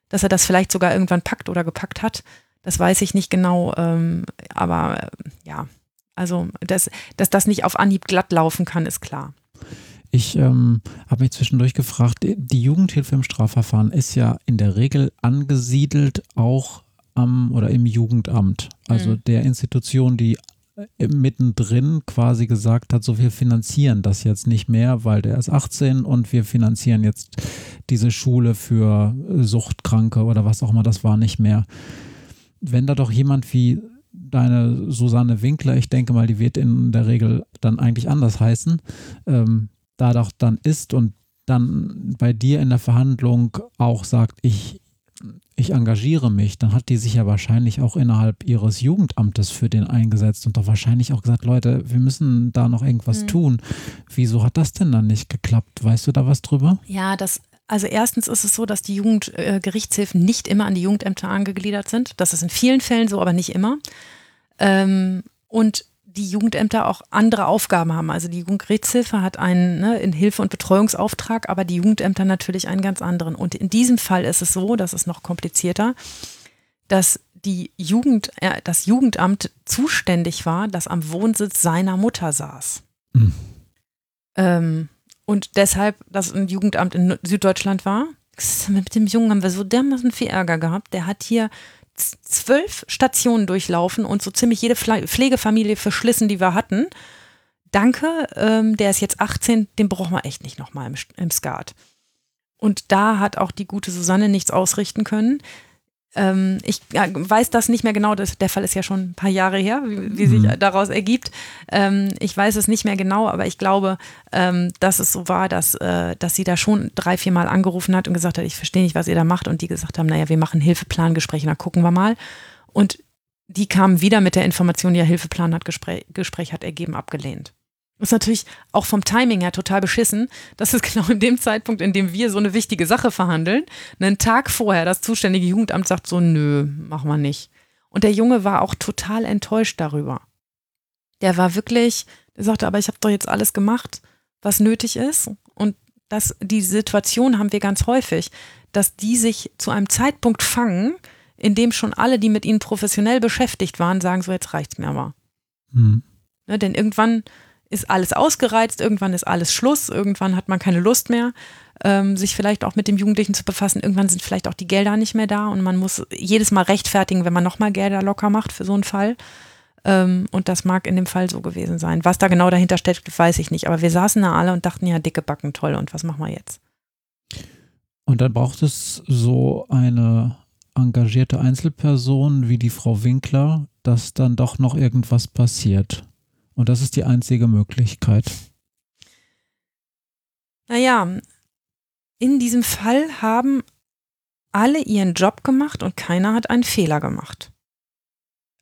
dass er das vielleicht sogar irgendwann packt oder gepackt hat. Das weiß ich nicht genau, ähm, aber äh, ja, also dass, dass das nicht auf Anhieb glatt laufen kann, ist klar. Ich ähm, habe mich zwischendurch gefragt, die Jugendhilfe im Strafverfahren ist ja in der Regel angesiedelt auch am oder im Jugendamt, also mhm. der Institution, die äh, mittendrin quasi gesagt hat, so wir finanzieren das jetzt nicht mehr, weil der ist 18 und wir finanzieren jetzt diese Schule für Suchtkranke oder was auch immer das war nicht mehr. Wenn da doch jemand wie deine Susanne Winkler, ich denke mal, die wird in der Regel dann eigentlich anders heißen, ähm, da doch dann ist und dann bei dir in der Verhandlung auch sagt, ich, ich engagiere mich, dann hat die sich ja wahrscheinlich auch innerhalb ihres Jugendamtes für den eingesetzt und doch wahrscheinlich auch gesagt, Leute, wir müssen da noch irgendwas mhm. tun. Wieso hat das denn dann nicht geklappt? Weißt du da was drüber? Ja, das also erstens ist es so, dass die Jugendgerichtshilfen äh, nicht immer an die Jugendämter angegliedert sind. Das ist in vielen Fällen so, aber nicht immer. Ähm, und die Jugendämter auch andere Aufgaben haben. Also die Jugendgerichtshilfe hat einen ne, in Hilfe- und Betreuungsauftrag, aber die Jugendämter natürlich einen ganz anderen. Und in diesem Fall ist es so, das ist noch komplizierter, dass die Jugend, äh, das Jugendamt zuständig war, das am Wohnsitz seiner Mutter saß. Mhm. Ähm, und deshalb, dass ein Jugendamt in Süddeutschland war, mit dem Jungen haben wir so dermaßen viel Ärger gehabt. Der hat hier zwölf Stationen durchlaufen und so ziemlich jede Pflegefamilie verschlissen, die wir hatten. Danke, ähm, der ist jetzt 18, den brauchen wir echt nicht nochmal im, im Skat. Und da hat auch die gute Susanne nichts ausrichten können. Ähm, ich ja, weiß das nicht mehr genau, das, der Fall ist ja schon ein paar Jahre her, wie, wie sich mhm. daraus ergibt. Ähm, ich weiß es nicht mehr genau, aber ich glaube, ähm, dass es so war, dass, äh, dass sie da schon drei, vier Mal angerufen hat und gesagt hat, ich verstehe nicht, was ihr da macht. Und die gesagt haben, naja, wir machen Hilfeplangespräche, dann gucken wir mal. Und die kamen wieder mit der Information, ja, Hilfeplan hat Gespräch, Gespräch hat ergeben, abgelehnt. Das ist natürlich auch vom Timing her total beschissen. Das ist genau in dem Zeitpunkt, in dem wir so eine wichtige Sache verhandeln. Einen Tag vorher das zuständige Jugendamt sagt so, nö, machen wir nicht. Und der Junge war auch total enttäuscht darüber. Der war wirklich, der sagte, aber ich habe doch jetzt alles gemacht, was nötig ist. Und das, die Situation haben wir ganz häufig, dass die sich zu einem Zeitpunkt fangen, in dem schon alle, die mit ihnen professionell beschäftigt waren, sagen, so jetzt reicht's mir aber. Mhm. Ne, denn irgendwann ist alles ausgereizt, irgendwann ist alles Schluss, irgendwann hat man keine Lust mehr, ähm, sich vielleicht auch mit dem Jugendlichen zu befassen. Irgendwann sind vielleicht auch die Gelder nicht mehr da und man muss jedes Mal rechtfertigen, wenn man nochmal Gelder locker macht für so einen Fall. Ähm, und das mag in dem Fall so gewesen sein. Was da genau dahinter steckt, weiß ich nicht. Aber wir saßen da alle und dachten, ja, dicke Backen, toll. Und was machen wir jetzt? Und dann braucht es so eine engagierte Einzelperson wie die Frau Winkler, dass dann doch noch irgendwas passiert. Und das ist die einzige Möglichkeit. Naja, in diesem Fall haben alle ihren Job gemacht und keiner hat einen Fehler gemacht.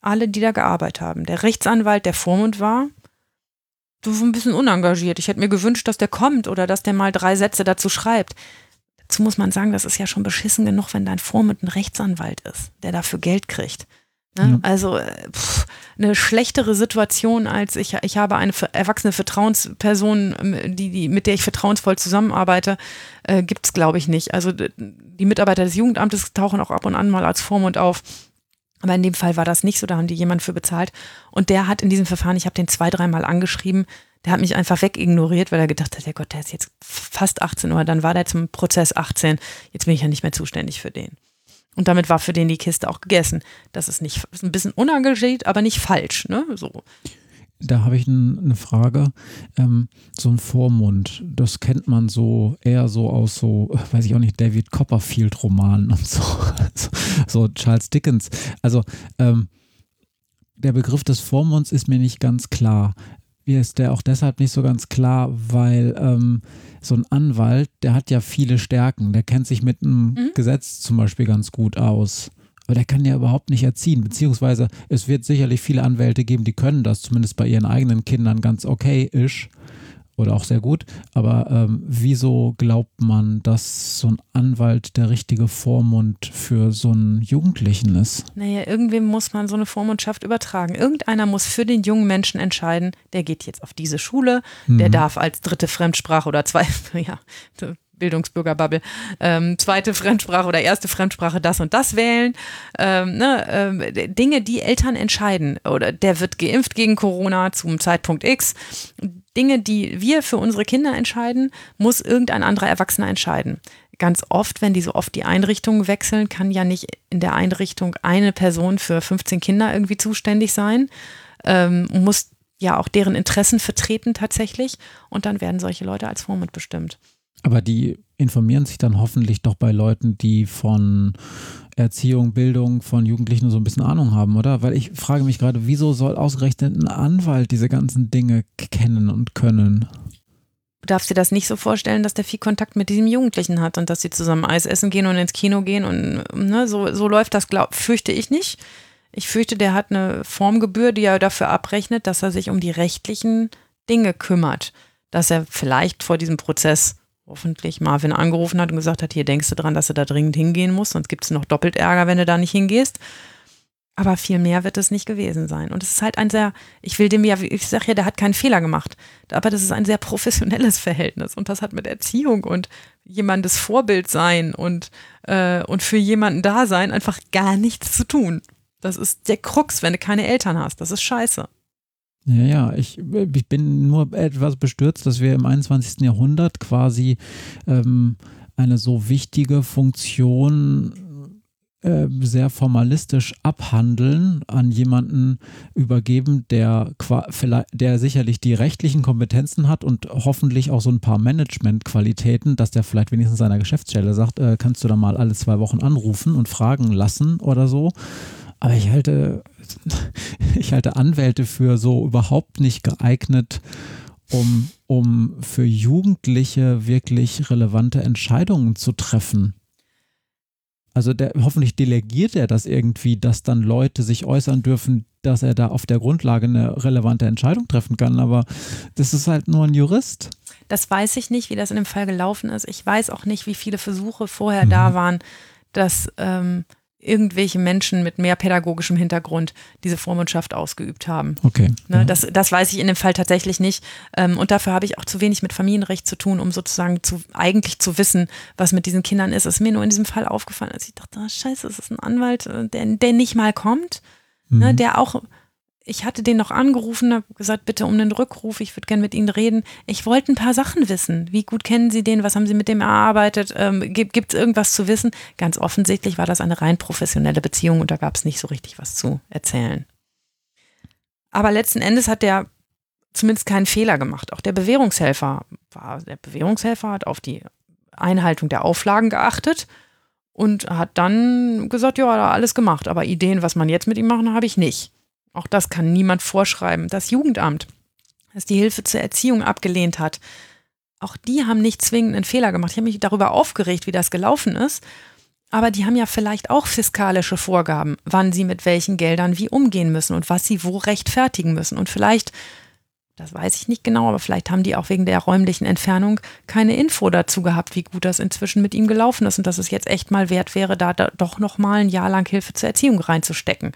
Alle, die da gearbeitet haben. Der Rechtsanwalt, der Vormund war, du ein bisschen unengagiert. Ich hätte mir gewünscht, dass der kommt oder dass der mal drei Sätze dazu schreibt. Dazu muss man sagen, das ist ja schon beschissen genug, wenn dein Vormund ein Rechtsanwalt ist, der dafür Geld kriegt. Ne? Ja. Also äh, pff, eine schlechtere Situation als ich, ich habe eine erwachsene Vertrauensperson, ähm, die, die, mit der ich vertrauensvoll zusammenarbeite, äh, gibt es, glaube ich, nicht. Also die Mitarbeiter des Jugendamtes tauchen auch ab und an mal als Vormund auf. Aber in dem Fall war das nicht so, da haben die jemanden für bezahlt. Und der hat in diesem Verfahren, ich habe den zwei, dreimal angeschrieben, der hat mich einfach wegignoriert, weil er gedacht hat, ja Gott, der ist jetzt fast 18 Uhr, dann war der zum Prozess 18, jetzt bin ich ja nicht mehr zuständig für den. Und damit war für den die Kiste auch gegessen. Das ist nicht ist ein bisschen unengagiert, aber nicht falsch, ne? So. Da habe ich eine Frage. Ähm, so ein Vormund, das kennt man so eher so aus so, weiß ich auch nicht, David Copperfield-Romanen und so. so Charles Dickens. Also ähm, der Begriff des Vormunds ist mir nicht ganz klar. Mir ist der auch deshalb nicht so ganz klar, weil ähm, so ein Anwalt, der hat ja viele Stärken. Der kennt sich mit einem mhm. Gesetz zum Beispiel ganz gut aus. Aber der kann ja überhaupt nicht erziehen. Beziehungsweise es wird sicherlich viele Anwälte geben, die können das zumindest bei ihren eigenen Kindern ganz okay ist oder auch sehr gut. Aber ähm, wieso glaubt man, dass so ein Anwalt der richtige Vormund für so einen Jugendlichen ist? Naja, irgendwem muss man so eine Vormundschaft übertragen. Irgendeiner muss für den jungen Menschen entscheiden, der geht jetzt auf diese Schule, mhm. der darf als dritte Fremdsprache oder zwei, ja, Bildungsbürgerbubble, ähm, zweite Fremdsprache oder erste Fremdsprache das und das wählen. Ähm, ne, ähm, Dinge, die Eltern entscheiden. Oder der wird geimpft gegen Corona zum Zeitpunkt X. Dinge, die wir für unsere Kinder entscheiden, muss irgendein anderer Erwachsener entscheiden. Ganz oft, wenn die so oft die Einrichtungen wechseln, kann ja nicht in der Einrichtung eine Person für 15 Kinder irgendwie zuständig sein. Ähm, muss ja auch deren Interessen vertreten tatsächlich. Und dann werden solche Leute als Vormund bestimmt. Aber die informieren sich dann hoffentlich doch bei Leuten, die von Erziehung, Bildung von Jugendlichen so ein bisschen Ahnung haben, oder? Weil ich frage mich gerade, wieso soll ausgerechnet ein Anwalt diese ganzen Dinge kennen und können? Du darfst dir das nicht so vorstellen, dass der viel Kontakt mit diesem Jugendlichen hat und dass sie zusammen Eis essen gehen und ins Kino gehen und ne, so, so läuft das, glaub, fürchte ich nicht. Ich fürchte, der hat eine Formgebühr, die er dafür abrechnet, dass er sich um die rechtlichen Dinge kümmert. Dass er vielleicht vor diesem Prozess hoffentlich Marvin angerufen hat und gesagt hat, hier denkst du dran, dass du da dringend hingehen musst, sonst gibt es noch doppelt Ärger, wenn du da nicht hingehst. Aber viel mehr wird es nicht gewesen sein. Und es ist halt ein sehr, ich will dem ja, ich sage ja, der hat keinen Fehler gemacht. Aber das ist ein sehr professionelles Verhältnis. Und das hat mit Erziehung und jemandes Vorbild sein und, äh, und für jemanden da sein einfach gar nichts zu tun. Das ist der Krux, wenn du keine Eltern hast. Das ist scheiße. Ja, ja, ich, ich bin nur etwas bestürzt, dass wir im 21. Jahrhundert quasi ähm, eine so wichtige Funktion äh, sehr formalistisch abhandeln, an jemanden übergeben, der, der sicherlich die rechtlichen Kompetenzen hat und hoffentlich auch so ein paar Managementqualitäten, dass der vielleicht wenigstens seiner Geschäftsstelle sagt, äh, kannst du da mal alle zwei Wochen anrufen und fragen lassen oder so. Aber ich halte, ich halte Anwälte für so überhaupt nicht geeignet, um, um für Jugendliche wirklich relevante Entscheidungen zu treffen. Also der, hoffentlich delegiert er das irgendwie, dass dann Leute sich äußern dürfen, dass er da auf der Grundlage eine relevante Entscheidung treffen kann. Aber das ist halt nur ein Jurist. Das weiß ich nicht, wie das in dem Fall gelaufen ist. Ich weiß auch nicht, wie viele Versuche vorher mhm. da waren, dass ähm, irgendwelche Menschen mit mehr pädagogischem Hintergrund diese Vormundschaft ausgeübt haben. Okay. Ne, ja. das, das weiß ich in dem Fall tatsächlich nicht. Ähm, und dafür habe ich auch zu wenig mit Familienrecht zu tun, um sozusagen zu, eigentlich zu wissen, was mit diesen Kindern ist. Es ist mir nur in diesem Fall aufgefallen, als ich dachte, ah, scheiße, es ist ein Anwalt, äh, der, der nicht mal kommt, ne, mhm. ne, der auch ich hatte den noch angerufen, habe gesagt, bitte um den Rückruf, ich würde gerne mit Ihnen reden. Ich wollte ein paar Sachen wissen. Wie gut kennen Sie den? Was haben Sie mit dem erarbeitet? Ähm, Gibt es irgendwas zu wissen? Ganz offensichtlich war das eine rein professionelle Beziehung und da gab es nicht so richtig was zu erzählen. Aber letzten Endes hat der zumindest keinen Fehler gemacht. Auch der Bewährungshelfer war, der Bewährungshelfer hat auf die Einhaltung der Auflagen geachtet und hat dann gesagt, ja, alles gemacht, aber Ideen, was man jetzt mit ihm machen, habe ich nicht. Auch das kann niemand vorschreiben. Das Jugendamt, das die Hilfe zur Erziehung abgelehnt hat, auch die haben nicht zwingend einen Fehler gemacht. Ich habe mich darüber aufgeregt, wie das gelaufen ist. Aber die haben ja vielleicht auch fiskalische Vorgaben, wann sie mit welchen Geldern wie umgehen müssen und was sie wo rechtfertigen müssen. Und vielleicht, das weiß ich nicht genau, aber vielleicht haben die auch wegen der räumlichen Entfernung keine Info dazu gehabt, wie gut das inzwischen mit ihm gelaufen ist und dass es jetzt echt mal wert wäre, da, doch noch mal ein Jahr lang Hilfe zur Erziehung reinzustecken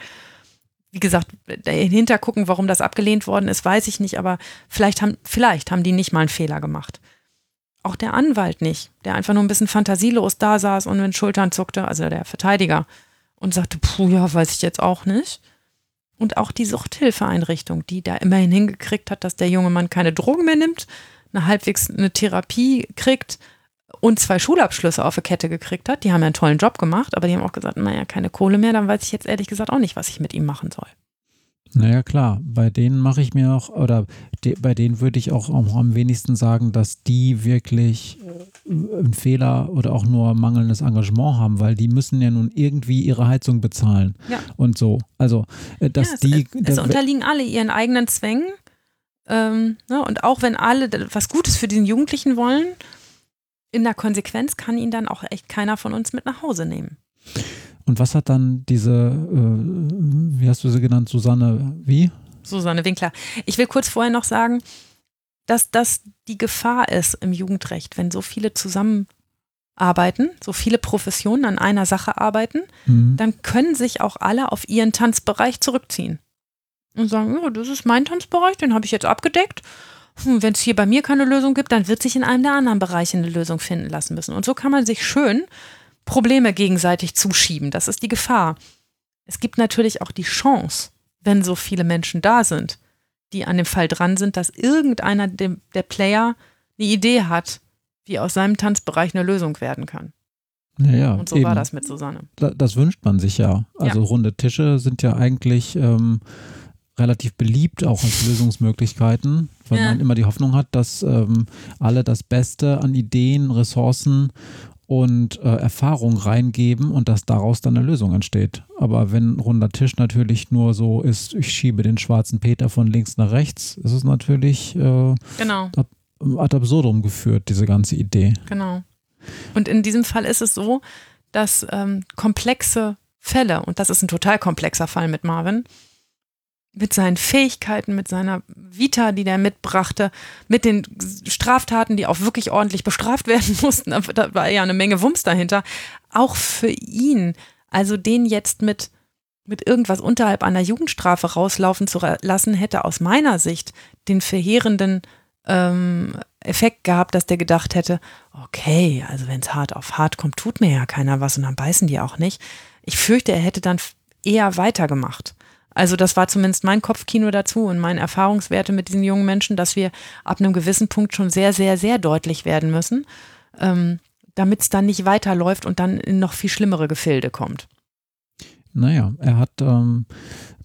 wie gesagt, dahinter gucken, warum das abgelehnt worden ist, weiß ich nicht, aber vielleicht haben, vielleicht haben die nicht mal einen Fehler gemacht. Auch der Anwalt nicht, der einfach nur ein bisschen fantasielos da saß und mit Schultern zuckte, also der Verteidiger, und sagte, puh, ja, weiß ich jetzt auch nicht. Und auch die Suchthilfeeinrichtung, die da immerhin hingekriegt hat, dass der junge Mann keine Drogen mehr nimmt, eine halbwegs eine Therapie kriegt und zwei Schulabschlüsse auf der Kette gekriegt hat. Die haben ja einen tollen Job gemacht, aber die haben auch gesagt, naja, keine Kohle mehr, dann weiß ich jetzt ehrlich gesagt auch nicht, was ich mit ihm machen soll. Naja, klar, bei denen mache ich mir auch, oder de, bei denen würde ich auch am wenigsten sagen, dass die wirklich äh, einen Fehler oder auch nur mangelndes Engagement haben, weil die müssen ja nun irgendwie ihre Heizung bezahlen ja. und so. Also, äh, dass ja, es, die. Es, es unterliegen alle ihren eigenen Zwängen. Ähm, ne, und auch wenn alle was Gutes für den Jugendlichen wollen, in der Konsequenz kann ihn dann auch echt keiner von uns mit nach Hause nehmen. Und was hat dann diese, äh, wie hast du sie genannt, Susanne, wie? Susanne Winkler. Ich will kurz vorher noch sagen, dass das die Gefahr ist im Jugendrecht, wenn so viele zusammenarbeiten, so viele Professionen an einer Sache arbeiten, mhm. dann können sich auch alle auf ihren Tanzbereich zurückziehen und sagen, ja, das ist mein Tanzbereich, den habe ich jetzt abgedeckt hm, wenn es hier bei mir keine Lösung gibt, dann wird sich in einem der anderen Bereiche eine Lösung finden lassen müssen. Und so kann man sich schön Probleme gegenseitig zuschieben. Das ist die Gefahr. Es gibt natürlich auch die Chance, wenn so viele Menschen da sind, die an dem Fall dran sind, dass irgendeiner der Player eine Idee hat, wie aus seinem Tanzbereich eine Lösung werden kann. Ja, ja, Und so eben. war das mit Susanne. Das wünscht man sich ja. Also Ja. runde Tische sind ja eigentlich ähm, relativ beliebt auch als Lösungsmöglichkeiten, weil Ja. man immer die Hoffnung hat, dass ähm, alle das Beste an Ideen, Ressourcen und äh, Erfahrung reingeben und dass daraus dann eine Lösung entsteht. Aber wenn runder Tisch natürlich nur so ist, ich schiebe den schwarzen Peter von links nach rechts, ist es natürlich äh, Genau, ad absurdum geführt, diese ganze Idee. genau. Und in diesem Fall ist es so, dass ähm, komplexe Fälle, und das ist ein total komplexer Fall mit Marvin, mit seinen Fähigkeiten, mit seiner Vita, die der mitbrachte, mit den Straftaten, die auch wirklich ordentlich bestraft werden mussten, da war ja eine Menge Wumms dahinter, auch für ihn, also den jetzt mit, mit irgendwas unterhalb einer Jugendstrafe rauslaufen zu lassen, hätte aus meiner Sicht den verheerenden ähm, Effekt gehabt, dass der gedacht hätte, okay, also wenn es hart auf hart kommt, tut mir ja keiner was und dann beißen die auch nicht. Ich fürchte, er hätte dann eher weitergemacht. Also das war zumindest mein Kopfkino dazu und meine Erfahrungswerte mit diesen jungen Menschen, dass wir ab einem gewissen Punkt schon sehr, sehr, sehr deutlich werden müssen, ähm, damit es dann nicht weiterläuft und dann in noch viel schlimmere Gefilde kommt. Naja, er hat ähm,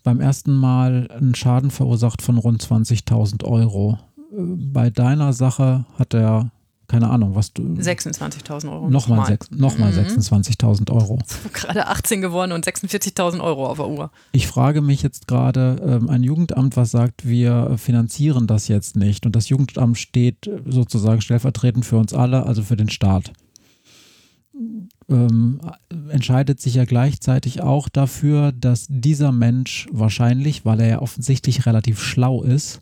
beim ersten Mal einen Schaden verursacht von rund 20.000 Euro. Äh, Bei deiner Sache hat er, keine Ahnung, was du. 26.000 Euro. Nochmal, nochmal Mhm. 26.000 Euro. Gerade 18 geworden und 46.000 Euro auf der Uhr. Ich frage mich jetzt gerade, ähm, ein Jugendamt, was sagt, wir finanzieren das jetzt nicht. Und das Jugendamt steht äh, sozusagen stellvertretend für uns alle, also für den Staat. Ähm, entscheidet sich ja gleichzeitig auch dafür, dass dieser Mensch wahrscheinlich, weil er ja offensichtlich relativ schlau ist,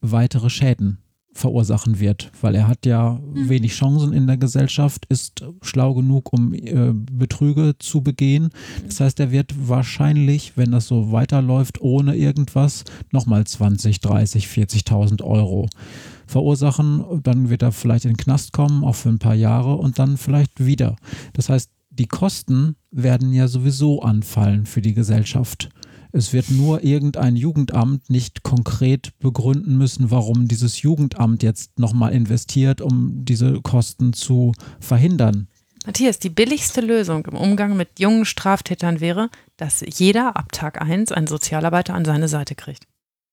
weitere Schäden verursachen wird, weil er hat ja wenig Chancen in der Gesellschaft, ist schlau genug, um äh, Betrüge zu begehen. Das heißt, er wird wahrscheinlich, wenn das so weiterläuft, ohne irgendwas, nochmal 20, 30, 40.000 Euro verursachen. Dann wird er vielleicht in den Knast kommen, auch für ein paar Jahre und dann vielleicht wieder. Das heißt, die Kosten werden ja sowieso anfallen für die Gesellschaft. Es wird nur irgendein Jugendamt nicht konkret begründen müssen, warum dieses Jugendamt jetzt nochmal investiert, um diese Kosten zu verhindern. Matthias, die billigste Lösung im Umgang mit jungen Straftätern wäre, dass jeder ab Tag 1 einen Sozialarbeiter an seine Seite kriegt.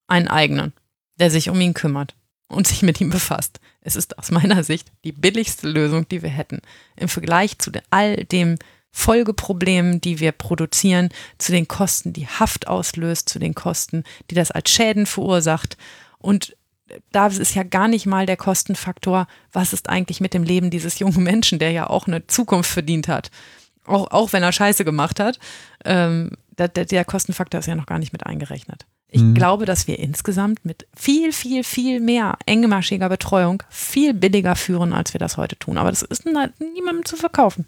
Einen eigenen, der sich um ihn kümmert und sich mit ihm befasst. Es ist aus meiner Sicht die billigste Lösung, die wir hätten. Im Vergleich zu all dem Folgeproblemen, die wir produzieren, zu den Kosten, die Haft auslöst, zu den Kosten, die das als Schäden verursacht. Und da ist ja gar nicht mal der Kostenfaktor, was ist eigentlich mit dem Leben dieses jungen Menschen, der ja auch eine Zukunft verdient hat. Auch, auch wenn er Scheiße gemacht hat, ähm, der, der, Kostenfaktor ist ja noch gar nicht mit eingerechnet. Ich Mhm. glaube, dass wir insgesamt mit viel, viel, viel mehr engmaschiger Betreuung viel billiger führen, als wir das heute tun. Aber das ist niemandem zu verkaufen.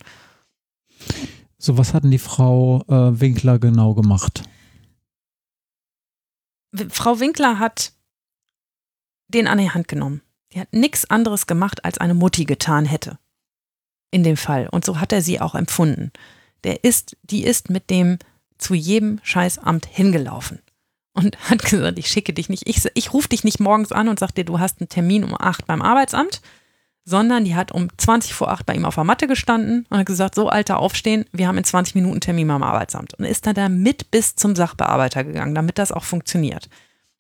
So, was hat denn die Frau äh, Winkler genau gemacht? Frau Winkler hat den an die Hand genommen. Die hat nichts anderes gemacht, als eine Mutti getan hätte. In dem Fall. Und so hat er sie auch empfunden. Der ist, die ist mit dem zu jedem Scheißamt hingelaufen und hat gesagt, ich schicke dich nicht, ich, ich rufe dich nicht morgens an und sag dir, du hast einen Termin um 8 beim Arbeitsamt, sondern die hat um 20 vor 8 bei ihm auf der Matte gestanden und hat gesagt, so Alter, aufstehen, wir haben in 20 Minuten Termin beim Arbeitsamt. Und ist dann da mit bis zum Sachbearbeiter gegangen, damit das auch funktioniert.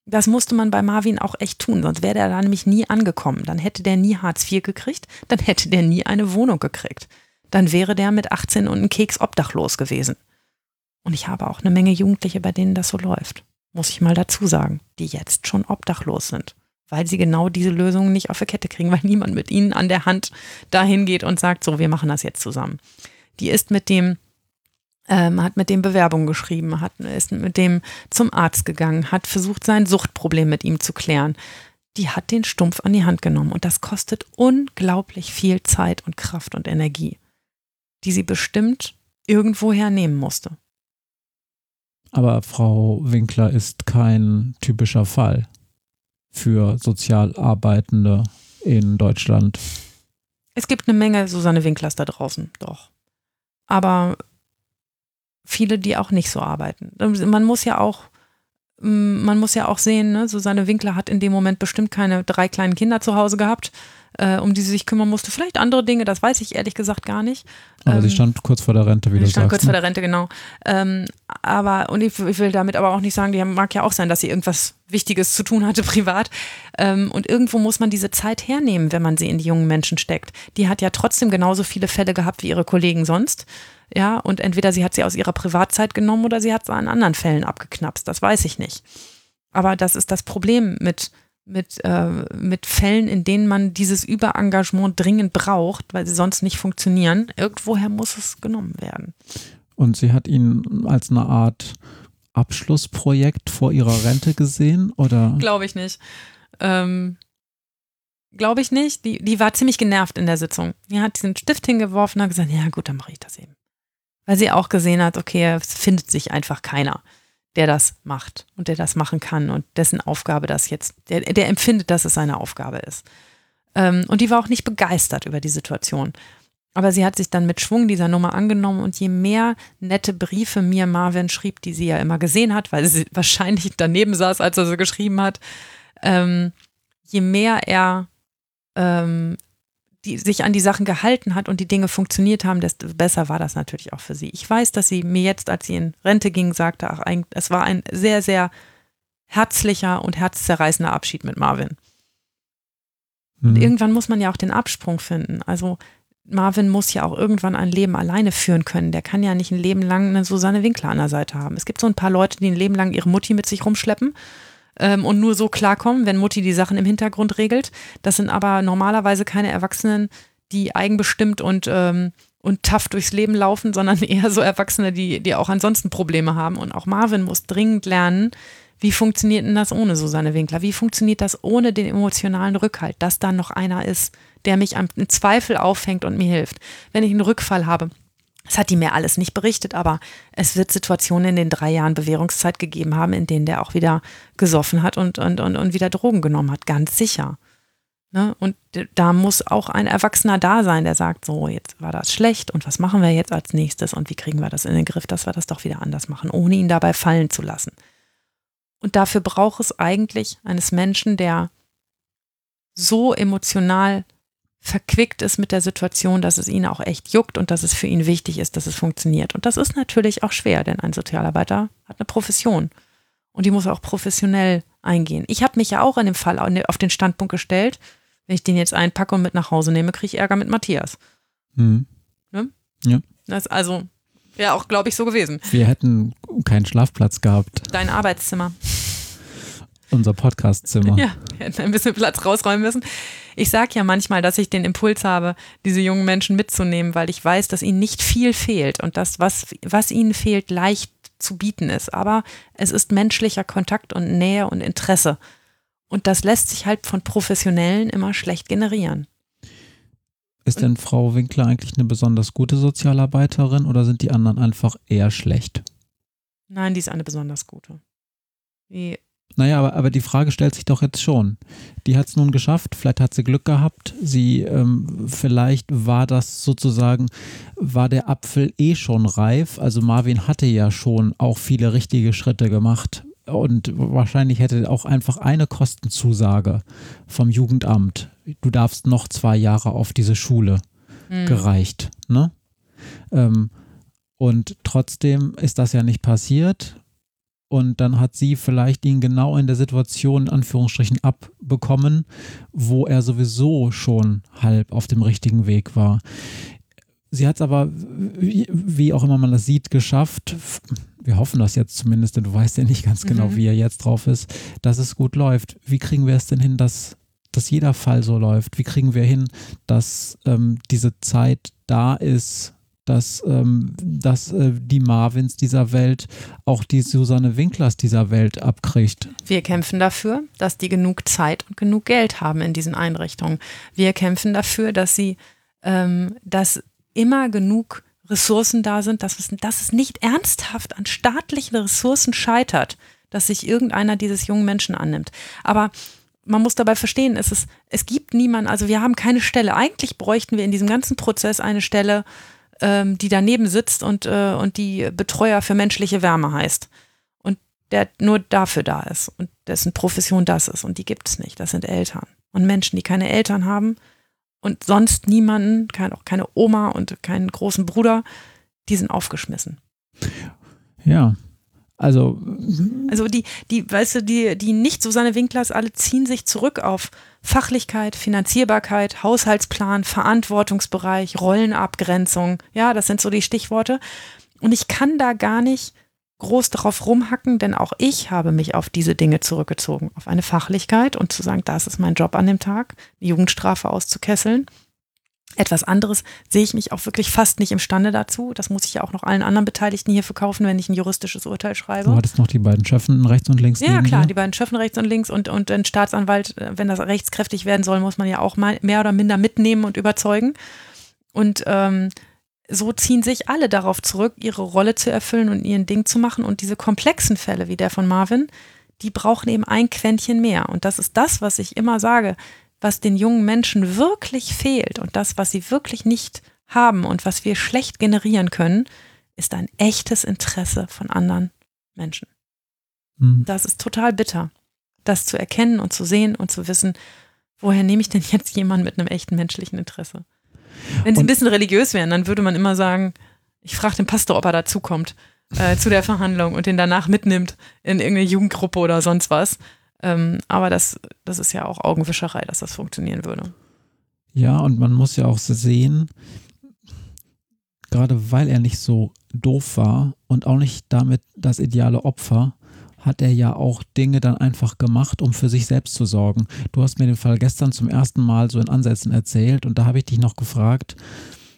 Das musste man bei Marvin auch echt tun, sonst wäre der da nämlich nie angekommen. Dann hätte der nie Hartz IV gekriegt, dann hätte der nie eine Wohnung gekriegt. Dann wäre der mit 18 und einem Keks obdachlos gewesen. Und ich habe auch eine Menge Jugendliche, bei denen das so läuft. Muss ich mal dazu sagen, die jetzt schon obdachlos sind. Weil sie genau diese Lösungen nicht auf der Kette kriegen, weil niemand mit ihnen an der Hand dahin geht und sagt, so, wir machen das jetzt zusammen. Die ist mit dem, ähm, hat mit dem Bewerbung geschrieben, hat, ist mit dem zum Arzt gegangen, hat versucht, sein Suchtproblem mit ihm zu klären. Die hat den Stumpf an die Hand genommen und das kostet unglaublich viel Zeit und Kraft und Energie, die sie bestimmt irgendwoher nehmen musste. Aber Frau Winkler ist kein typischer Fall. Für Sozialarbeitende in Deutschland? Es gibt eine Menge Susanne Winklers da draußen, doch. Aber viele, die auch nicht so arbeiten. Man muss ja auch, man muss ja auch sehen, ne? Susanne Winkler hat in dem Moment bestimmt keine drei kleinen Kinder zu Hause gehabt äh, um die sie sich kümmern musste. Vielleicht andere Dinge, das weiß ich ehrlich gesagt gar nicht. Aber ähm, sie stand kurz vor der Rente, wie du sagst. Sie stand kurz ne? vor der Rente, genau. Ähm, aber, und ich, ich, will damit aber auch nicht sagen, die mag ja auch sein, dass sie irgendwas Wichtiges zu tun hatte privat. Ähm, und irgendwo muss man diese Zeit hernehmen, wenn man sie in die jungen Menschen steckt. Die hat ja trotzdem genauso viele Fälle gehabt wie ihre Kollegen sonst. Ja, und entweder sie hat sie aus ihrer Privatzeit genommen oder sie hat sie an anderen Fällen abgeknapst. Das weiß ich nicht. Aber das ist das Problem mit mit, äh, mit Fällen, in denen man dieses Überengagement dringend braucht, weil sie sonst nicht funktionieren. Irgendwoher muss es genommen werden. Und sie hat ihn als eine Art Abschlussprojekt vor ihrer Rente gesehen, oder? Glaube ich nicht. Ähm, Glaube ich nicht. Die, die war ziemlich genervt in der Sitzung. Die hat diesen Stift hingeworfen und hat gesagt, ja gut, dann mache ich das eben. Weil sie auch gesehen hat, okay, es findet sich einfach keiner der das macht und der das machen kann und dessen Aufgabe das jetzt, der, der empfindet, dass es seine Aufgabe ist. Ähm, und die war auch nicht begeistert über die Situation. Aber sie hat sich dann mit Schwung dieser Nummer angenommen und je mehr nette Briefe mir Marvin schrieb, die sie ja immer gesehen hat, weil sie wahrscheinlich daneben saß, als er sie geschrieben hat, ähm, je mehr er ähm, die sich an die Sachen gehalten hat und die Dinge funktioniert haben, desto besser war das natürlich auch für sie. Ich weiß, dass sie mir jetzt, als sie in Rente ging, sagte, ach, es war ein sehr, sehr herzlicher und herzzerreißender Abschied mit Marvin. Mhm. Und irgendwann muss man ja auch den Absprung finden. Also Marvin muss ja auch irgendwann ein Leben alleine führen können. Der kann ja nicht ein Leben lang eine Susanne Winkler an der Seite haben. Es gibt so ein paar Leute, die ein Leben lang ihre Mutti mit sich rumschleppen ähm, und nur so klarkommen, wenn Mutti die Sachen im Hintergrund regelt. Das sind aber normalerweise keine Erwachsenen, die eigenbestimmt und, ähm, und tough durchs Leben laufen, sondern eher so Erwachsene, die, die auch ansonsten Probleme haben. Und auch Marvin muss dringend lernen, wie funktioniert denn das ohne Susanne Winkler? Wie funktioniert das ohne den emotionalen Rückhalt, dass da noch einer ist, der mich im Zweifel auffängt und mir hilft? Wenn ich einen Rückfall habe, das hat die mir alles nicht berichtet, aber es wird Situationen in den drei Jahren Bewährungszeit gegeben haben, in denen der auch wieder gesoffen hat und, und, und, und wieder Drogen genommen hat, ganz sicher. Ne? Und da muss auch ein Erwachsener da sein, der sagt, so, jetzt war das schlecht und was machen wir jetzt als nächstes und wie kriegen wir das in den Griff, dass wir das doch wieder anders machen, ohne ihn dabei fallen zu lassen. Und dafür braucht es eigentlich eines Menschen, der so emotional verquickt ist mit der Situation, dass es ihn auch echt juckt und dass es für ihn wichtig ist, dass es funktioniert. Und das ist natürlich auch schwer, denn ein Sozialarbeiter hat eine Profession und die muss auch professionell eingehen. Ich habe mich ja auch in dem Fall auf den Standpunkt gestellt, wenn ich den jetzt einpacke und mit nach Hause nehme, kriege ich Ärger mit Matthias. Mhm. Ne? Ja. Das also ja auch, glaube ich, so gewesen. Wir hätten keinen Schlafplatz gehabt. Dein Arbeitszimmer. Unser Podcastzimmer. Ja, wir hätten ein bisschen Platz rausräumen müssen. Ich sage ja manchmal, dass ich den Impuls habe, diese jungen Menschen mitzunehmen, weil ich weiß, dass ihnen nicht viel fehlt und das, was, was ihnen fehlt, leicht zu bieten ist. Aber es ist menschlicher Kontakt und Nähe und Interesse. Und das lässt sich halt von Professionellen immer schlecht generieren. Ist denn Frau Winkler eigentlich eine besonders gute Sozialarbeiterin oder sind die anderen einfach eher schlecht? Nein, die ist eine besonders gute. Die naja, aber, aber die Frage stellt sich doch jetzt schon. Die hat es nun geschafft, vielleicht hat sie Glück gehabt. Sie, ähm, vielleicht war das sozusagen, war der Apfel eh schon reif. Also Marvin hatte ja schon auch viele richtige Schritte gemacht. Und wahrscheinlich hätte auch einfach eine Kostenzusage vom Jugendamt. Du darfst noch zwei Jahre auf diese Schule mhm. gereicht. Ne? Ähm, und trotzdem ist das ja nicht passiert. Und dann hat sie vielleicht ihn genau in der Situation, in Anführungsstrichen, abbekommen, wo er sowieso schon halb auf dem richtigen Weg war. Sie hat es aber, wie auch immer man das sieht, geschafft. Wir hoffen das jetzt zumindest, denn du weißt ja nicht ganz genau, mhm. wie er jetzt drauf ist, dass es gut läuft. Wie kriegen wir es denn hin, dass, dass jeder Fall so läuft? Wie kriegen wir hin, dass ähm, diese Zeit da ist, dass, ähm, dass äh, die Marvins dieser Welt auch die Susanne Winklers dieser Welt abkriegt. Wir kämpfen dafür, dass die genug Zeit und genug Geld haben in diesen Einrichtungen. Wir kämpfen dafür, dass sie, ähm, dass immer genug Ressourcen da sind, dass es, dass es nicht ernsthaft an staatlichen Ressourcen scheitert, dass sich irgendeiner dieses jungen Menschen annimmt. Aber man muss dabei verstehen, es, ist, es gibt niemanden, also wir haben keine Stelle. Eigentlich bräuchten wir in diesem ganzen Prozess eine Stelle, ähm, die daneben sitzt und, äh, und die Betreuer für menschliche Wärme heißt. Und der nur dafür da ist und dessen Profession das ist. Und die gibt es nicht. Das sind Eltern. Und Menschen, die keine Eltern haben und sonst niemanden, kein, auch keine Oma und keinen großen Bruder, die sind aufgeschmissen. Ja, also, also die, die, weißt du, die, die nicht Susanne Winklers alle ziehen sich zurück auf Fachlichkeit, Finanzierbarkeit, Haushaltsplan, Verantwortungsbereich, Rollenabgrenzung. Ja, das sind so die Stichworte. Und ich kann da gar nicht groß darauf rumhacken, denn auch ich habe mich auf diese Dinge zurückgezogen, auf eine Fachlichkeit und zu sagen, das ist mein Job an dem Tag, die Jugendstrafe auszukesseln etwas anderes sehe ich mich auch wirklich fast nicht imstande dazu. Das muss ich ja auch noch allen anderen Beteiligten hier verkaufen, wenn ich ein juristisches Urteil schreibe. Du hattest noch die beiden Schöffen rechts und links. Ja, klar, dir. die beiden Schöffen rechts und links und, und ein Staatsanwalt, äh, wenn das rechtskräftig werden soll, muss man ja auch mal mehr oder minder mitnehmen und überzeugen. Und ähm, so ziehen sich alle darauf zurück, ihre Rolle zu erfüllen und ihren Ding zu machen. Und diese komplexen Fälle wie der von Marvin, die brauchen eben ein Quäntchen mehr. Und das ist das, was ich immer sage was den jungen Menschen wirklich fehlt und das, was sie wirklich nicht haben und was wir schlecht generieren können, ist ein echtes Interesse von anderen Menschen. Mhm. Das ist total bitter, das zu erkennen und zu sehen und zu wissen, woher nehme ich denn jetzt jemanden mit einem echten menschlichen Interesse? Wenn sie ein bisschen religiös wären, dann würde man immer sagen, ich frage den Pastor, ob er dazukommt äh, zu der Verhandlung und den danach mitnimmt in irgendeine Jugendgruppe oder sonst was. Ähm, aber das, das ist ja auch Augenwischerei, dass das funktionieren würde. Ja, und man muss ja auch sehen, gerade weil er nicht so doof war und auch nicht damit das ideale Opfer, hat er ja auch Dinge dann einfach gemacht, um für sich selbst zu sorgen. Du hast mir den Fall gestern zum ersten Mal so in Ansätzen erzählt und da habe ich dich noch gefragt,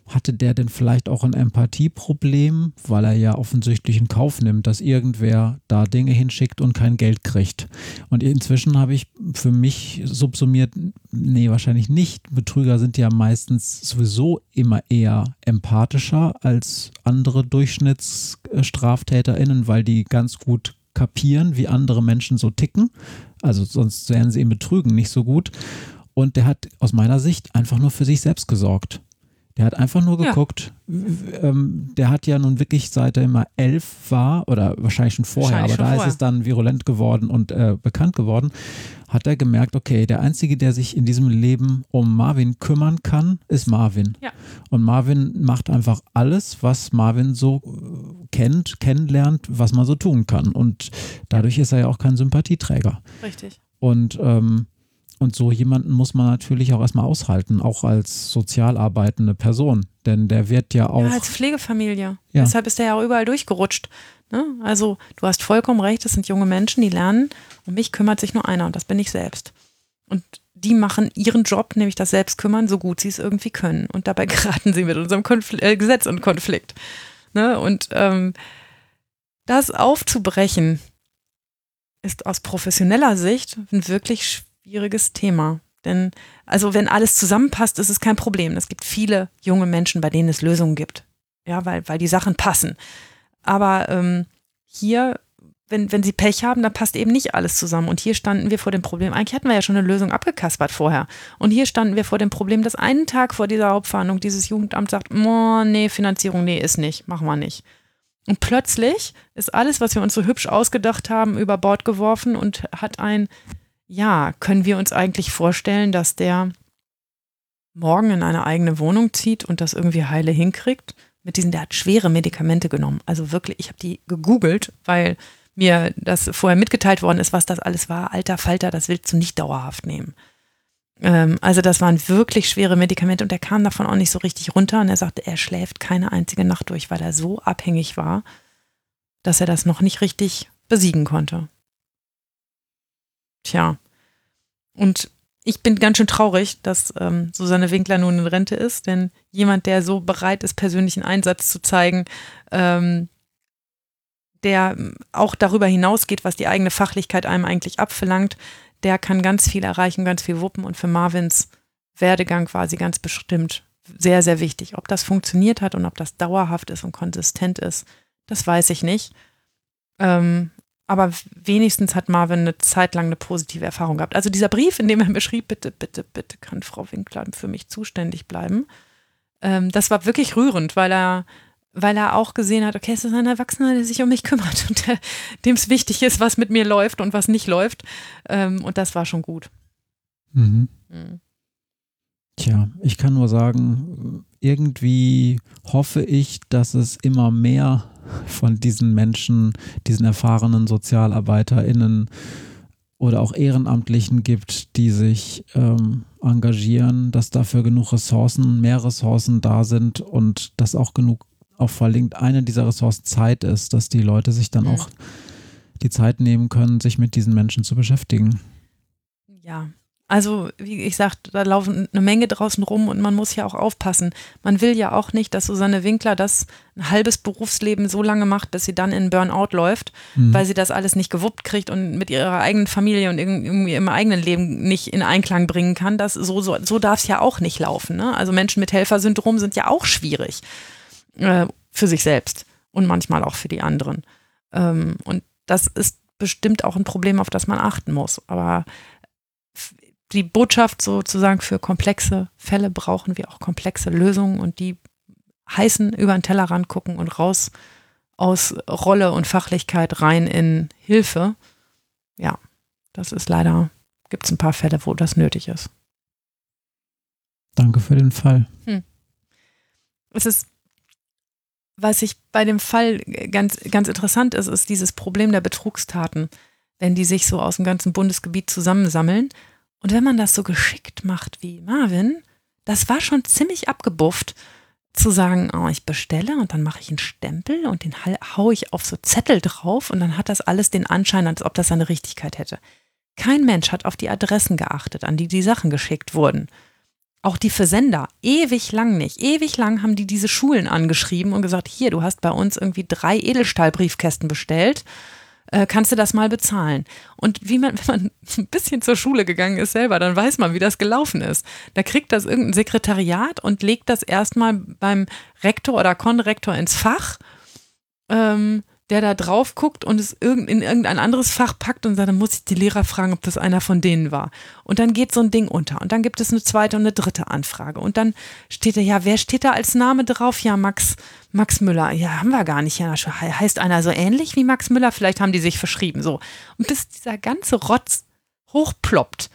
hatte der denn vielleicht auch ein Empathieproblem, weil er ja offensichtlich in Kauf nimmt, dass irgendwer da Dinge hinschickt und kein Geld kriegt? Und inzwischen habe ich für mich subsumiert, nee, wahrscheinlich nicht. Betrüger sind ja meistens sowieso immer eher empathischer als andere DurchschnittsstraftäterInnen, weil die ganz gut kapieren, wie andere Menschen so ticken. Also sonst wären sie im Betrügen nicht so gut. Und der hat aus meiner Sicht einfach nur für sich selbst gesorgt. Der hat einfach nur geguckt. Ja. Ähm, der hat ja nun wirklich, seit er immer elf war, oder wahrscheinlich schon vorher, wahrscheinlich aber schon da vorher. ist es dann virulent geworden und äh, bekannt geworden, hat er gemerkt, okay, der Einzige, der sich in diesem Leben um Marvin kümmern kann, ist Marvin. Ja. Und Marvin macht einfach alles, was Marvin so äh, kennt, kennenlernt, was man so tun kann. Und dadurch ist er ja auch kein Sympathieträger. Richtig. Und ähm, und so jemanden muss man natürlich auch erstmal aushalten, auch als sozial arbeitende Person. Denn der wird ja auch. Ja, als Pflegefamilie. Ja. Deshalb ist der ja auch überall durchgerutscht. Ne? Also, du hast vollkommen recht, es sind junge Menschen, die lernen. Um mich kümmert sich nur einer und das bin ich selbst. Und die machen ihren Job, nämlich das Selbstkümmern, so gut sie es irgendwie können. Und dabei geraten sie mit unserem Konfl äh, Gesetz in Konflikt. Ne? Und ähm, das aufzubrechen, ist aus professioneller Sicht ein wirklich schwieriges Thema. Denn, also wenn alles zusammenpasst, ist es kein Problem. Es gibt viele junge Menschen, bei denen es Lösungen gibt. Ja, weil, weil die Sachen passen. Aber ähm, hier, wenn, wenn sie Pech haben, dann passt eben nicht alles zusammen. Und hier standen wir vor dem Problem, eigentlich hatten wir ja schon eine Lösung abgekaspert vorher. Und hier standen wir vor dem Problem, dass einen Tag vor dieser Hauptverhandlung dieses Jugendamt sagt, oh, nee, Finanzierung, nee, ist nicht, machen wir nicht. Und plötzlich ist alles, was wir uns so hübsch ausgedacht haben, über Bord geworfen und hat ein ja, können wir uns eigentlich vorstellen, dass der morgen in eine eigene Wohnung zieht und das irgendwie heile hinkriegt? Mit diesen, der hat schwere Medikamente genommen. Also wirklich, ich habe die gegoogelt, weil mir das vorher mitgeteilt worden ist, was das alles war. Alter Falter, das willst du nicht dauerhaft nehmen. Ähm, also das waren wirklich schwere Medikamente und er kam davon auch nicht so richtig runter und er sagte, er schläft keine einzige Nacht durch, weil er so abhängig war, dass er das noch nicht richtig besiegen konnte. Tja. Und ich bin ganz schön traurig, dass ähm, Susanne Winkler nun in Rente ist, denn jemand, der so bereit ist, persönlichen Einsatz zu zeigen, ähm, der auch darüber hinausgeht, was die eigene Fachlichkeit einem eigentlich abverlangt, der kann ganz viel erreichen, ganz viel wuppen und für Marvins Werdegang quasi ganz bestimmt sehr, sehr wichtig. Ob das funktioniert hat und ob das dauerhaft ist und konsistent ist, das weiß ich nicht. Ähm, aber wenigstens hat Marvin eine Zeit lang eine positive Erfahrung gehabt. Also dieser Brief, in dem er mir schrieb, bitte, bitte, bitte kann Frau Winkler für mich zuständig bleiben, ähm, das war wirklich rührend, weil er, weil er auch gesehen hat, okay, es ist ein Erwachsener, der sich um mich kümmert und dem es wichtig ist, was mit mir läuft und was nicht läuft. Ähm, und das war schon gut. Mhm. Mhm. Tja, ich kann nur sagen, irgendwie hoffe ich, dass es immer mehr von diesen Menschen, diesen erfahrenen SozialarbeiterInnen oder auch Ehrenamtlichen gibt, die sich ähm, engagieren, dass dafür genug Ressourcen, mehr Ressourcen da sind und dass auch genug, auch vor allem eine dieser Ressourcen Zeit ist, dass die Leute sich dann mhm. auch die Zeit nehmen können, sich mit diesen Menschen zu beschäftigen. Ja, also, wie ich sagte, da laufen eine Menge draußen rum und man muss ja auch aufpassen. Man will ja auch nicht, dass Susanne Winkler das ein halbes Berufsleben so lange macht, bis sie dann in Burnout läuft, mhm. weil sie das alles nicht gewuppt kriegt und mit ihrer eigenen Familie und irgendwie im eigenen Leben nicht in Einklang bringen kann. Das, so so, so darf es ja auch nicht laufen. Ne? Also Menschen mit Helfersyndrom sind ja auch schwierig äh, für sich selbst und manchmal auch für die anderen. Ähm, und das ist bestimmt auch ein Problem, auf das man achten muss. Aber die Botschaft sozusagen für komplexe Fälle brauchen wir auch komplexe Lösungen und die heißen über den Tellerrand gucken und raus aus Rolle und Fachlichkeit rein in Hilfe. Ja, das ist leider, gibt es ein paar Fälle, wo das nötig ist. Danke für den Fall. Hm. Es ist, was ich bei dem Fall ganz, ganz interessant ist, ist dieses Problem der Betrugstaten, wenn die sich so aus dem ganzen Bundesgebiet zusammensammeln und wenn man das so geschickt macht wie Marvin, das war schon ziemlich abgebufft, zu sagen, oh, ich bestelle und dann mache ich einen Stempel und den haue ich auf so Zettel drauf und dann hat das alles den Anschein, als ob das seine Richtigkeit hätte. Kein Mensch hat auf die Adressen geachtet, an die die Sachen geschickt wurden. Auch die Versender, ewig lang nicht. Ewig lang haben die diese Schulen angeschrieben und gesagt, hier, du hast bei uns irgendwie drei Edelstahlbriefkästen bestellt äh, kannst du das mal bezahlen? Und wie man, wenn man ein bisschen zur Schule gegangen ist selber, dann weiß man, wie das gelaufen ist. Da kriegt das irgendein Sekretariat und legt das erstmal beim Rektor oder Konrektor ins Fach. Ähm, der da drauf guckt und es in irgendein anderes Fach packt und sagt, dann muss ich die Lehrer fragen, ob das einer von denen war. Und dann geht so ein Ding unter. Und dann gibt es eine zweite und eine dritte Anfrage. Und dann steht da, ja, wer steht da als Name drauf? Ja, Max, Max Müller. Ja, haben wir gar nicht. Ja, heißt einer so ähnlich wie Max Müller? Vielleicht haben die sich verschrieben. So. Und bis dieser ganze Rotz hochploppt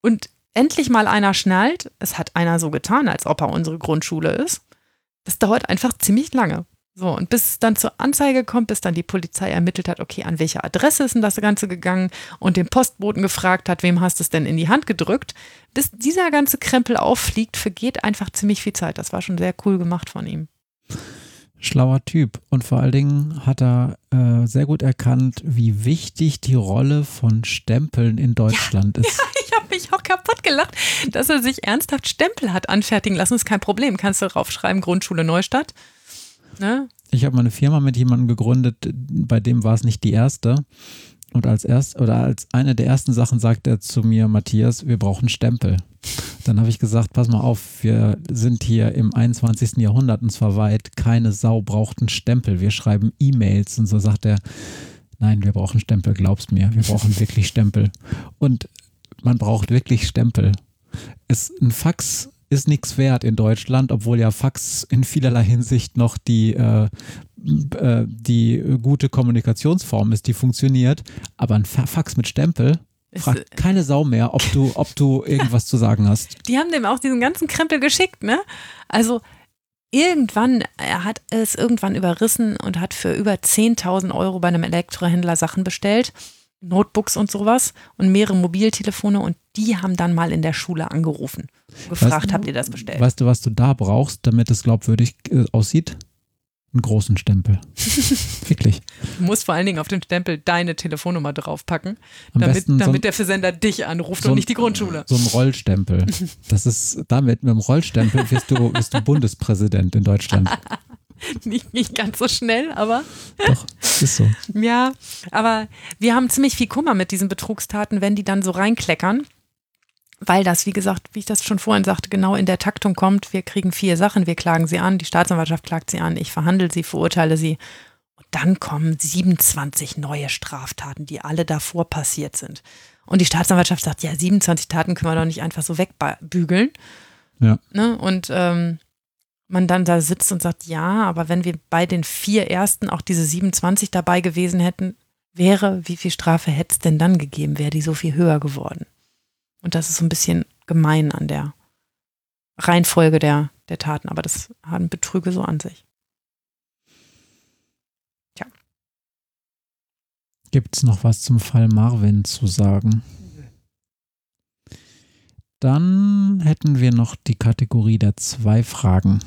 und endlich mal einer schnallt, es hat einer so getan, als ob er unsere Grundschule ist. Das dauert einfach ziemlich lange. So, und bis es dann zur Anzeige kommt, bis dann die Polizei ermittelt hat, okay, an welche Adresse ist denn das Ganze gegangen und den Postboten gefragt hat, wem hast du es denn in die Hand gedrückt, bis dieser ganze Krempel auffliegt, vergeht einfach ziemlich viel Zeit. Das war schon sehr cool gemacht von ihm. Schlauer Typ. Und vor allen Dingen hat er äh, sehr gut erkannt, wie wichtig die Rolle von Stempeln in Deutschland ja, ist. Ja, ich habe mich auch kaputt gelacht, dass er sich ernsthaft Stempel hat anfertigen lassen. Ist kein Problem. Kannst du draufschreiben, Grundschule Neustadt. Ne? Ich habe meine Firma mit jemandem gegründet, bei dem war es nicht die erste. Und als erst oder als eine der ersten Sachen sagt er zu mir, Matthias, wir brauchen Stempel. Dann habe ich gesagt, pass mal auf, wir sind hier im 21. Jahrhundert und zwar weit, keine Sau braucht einen Stempel. Wir schreiben E-Mails und so sagt er, nein, wir brauchen Stempel, glaubst mir, wir brauchen wirklich Stempel. Und man braucht wirklich Stempel. Es, ein Fax ist nichts wert in Deutschland, obwohl ja Fax in vielerlei Hinsicht noch die, äh, äh, die gute Kommunikationsform ist, die funktioniert. Aber ein Fax mit Stempel, fragt äh, keine Sau mehr, ob du, ob du irgendwas zu sagen hast. Die haben dem auch diesen ganzen Krempel geschickt, ne? Also irgendwann, er hat es irgendwann überrissen und hat für über 10.000 Euro bei einem Elektrohändler Sachen bestellt. Notebooks und sowas und mehrere Mobiltelefone und die haben dann mal in der Schule angerufen gefragt, weißt, habt ihr das bestellt? Weißt du, was du da brauchst, damit es glaubwürdig äh, aussieht? Einen großen Stempel. Wirklich. Du musst vor allen Dingen auf den Stempel deine Telefonnummer draufpacken, damit, damit so ein, der Versender dich anruft so und nicht die Grundschule. So ein Rollstempel. Das ist damit, mit dem Rollstempel wirst du, wirst du Bundespräsident in Deutschland. nicht, nicht ganz so schnell, aber. Doch, ist so. ja, aber wir haben ziemlich viel Kummer mit diesen Betrugstaten, wenn die dann so reinkleckern. Weil das, wie gesagt, wie ich das schon vorhin sagte, genau in der Taktung kommt. Wir kriegen vier Sachen, wir klagen sie an, die Staatsanwaltschaft klagt sie an, ich verhandle sie, verurteile sie. Und dann kommen 27 neue Straftaten, die alle davor passiert sind. Und die Staatsanwaltschaft sagt, ja, 27 Taten können wir doch nicht einfach so wegbügeln. Ja. Ne? Und ähm, man dann da sitzt und sagt, ja, aber wenn wir bei den vier ersten auch diese 27 dabei gewesen hätten, wäre, wie viel Strafe hätte es denn dann gegeben? Wäre die so viel höher geworden? Und das ist so ein bisschen gemein an der Reihenfolge der, der Taten, aber das haben Betrüge so an sich. Tja. Gibt es noch was zum Fall Marvin zu sagen? Dann hätten wir noch die Kategorie der zwei Fragen.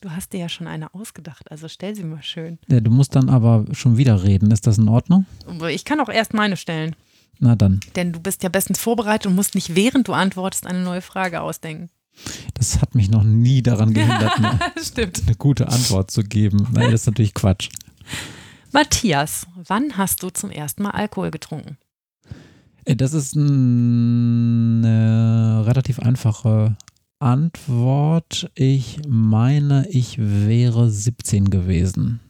Du hast dir ja schon eine ausgedacht, also stell sie mal schön. Ja, du musst dann aber schon wieder reden. Ist das in Ordnung? Ich kann auch erst meine stellen. Na dann. Denn du bist ja bestens vorbereitet und musst nicht während du antwortest eine neue Frage ausdenken. Das hat mich noch nie daran gehindert, eine, eine gute Antwort zu geben. Nein, das ist natürlich Quatsch. Matthias, wann hast du zum ersten Mal Alkohol getrunken? Äh, Das ist eine relativ einfache Antwort. Ich meine, ich wäre 17 gewesen.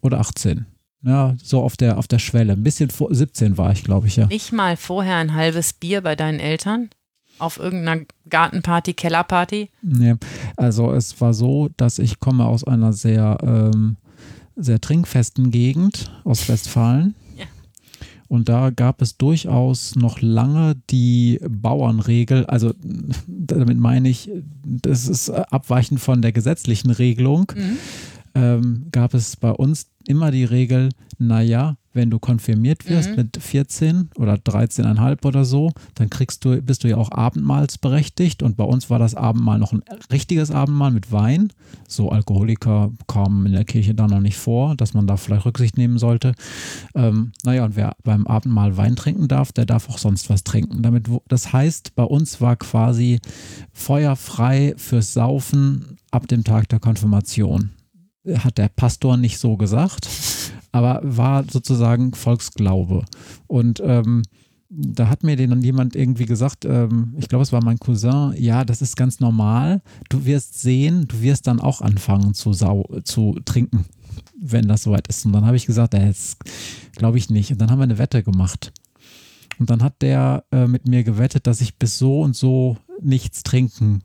Oder 18. Ja, so auf der, auf der Schwelle. Ein bisschen vor 17 war ich, glaube ich, ja. Nicht mal vorher ein halbes Bier bei deinen Eltern? Auf irgendeiner Gartenparty, Kellerparty? Nee. Also es war so, dass ich komme aus einer sehr, ähm, sehr trinkfesten Gegend aus Westfalen. Ja. Und da gab es durchaus noch lange die Bauernregel, also damit meine ich, das ist abweichend von der gesetzlichen Regelung, Mhm. ähm, gab es bei uns immer die Regel, naja, wenn du konfirmiert wirst Mhm. mit 14 oder 13,5 oder so, dann kriegst du, bist du ja auch abendmahlsberechtigt und bei uns war das Abendmahl noch ein richtiges Abendmahl mit Wein. So Alkoholiker kamen in der Kirche da noch nicht vor, dass man da vielleicht Rücksicht nehmen sollte. Ähm, naja, und wer beim Abendmahl Wein trinken darf, der darf auch sonst was trinken. Damit, das heißt, bei uns war quasi feuerfrei fürs Saufen ab dem Tag der Konfirmation. Hat der Pastor nicht so gesagt, aber war sozusagen Volksglaube. Und ähm, da hat mir dann jemand irgendwie gesagt, ähm, ich glaube, es war mein Cousin, ja, das ist ganz normal. Du wirst sehen, du wirst dann auch anfangen zu, sau zu trinken, wenn das soweit ist. Und dann habe ich gesagt, äh, das glaube ich nicht. Und dann haben wir eine Wette gemacht. Und dann hat der äh, mit mir gewettet, dass ich bis so und so nichts trinken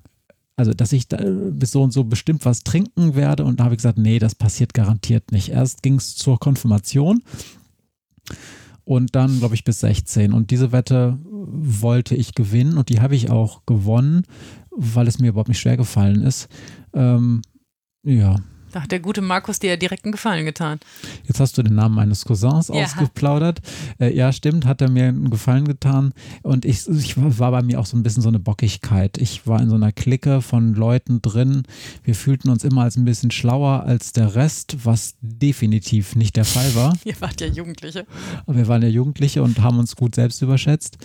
also dass ich da bis so und so bestimmt was trinken werde. Und da habe ich gesagt, nee, das passiert garantiert nicht. Erst ging es zur Konfirmation. Und dann, glaube ich, bis 16 und diese Wette wollte ich gewinnen. Und die habe ich auch gewonnen, weil es mir überhaupt nicht schwer gefallen ist. Ähm, ja, Da hat der gute Markus dir ja direkt einen Gefallen getan. Jetzt hast du den Namen meines Cousins Ja. ausgeplaudert. Äh, ja, stimmt, hat er mir einen Gefallen getan. Und ich, ich war bei mir auch so ein bisschen so eine Bockigkeit. Ich war in so einer Clique von Leuten drin. Wir fühlten uns immer als ein bisschen schlauer als der Rest, was definitiv nicht der Fall war. Ihr wart ja Jugendliche. Aber wir waren ja Jugendliche und haben uns gut selbst überschätzt.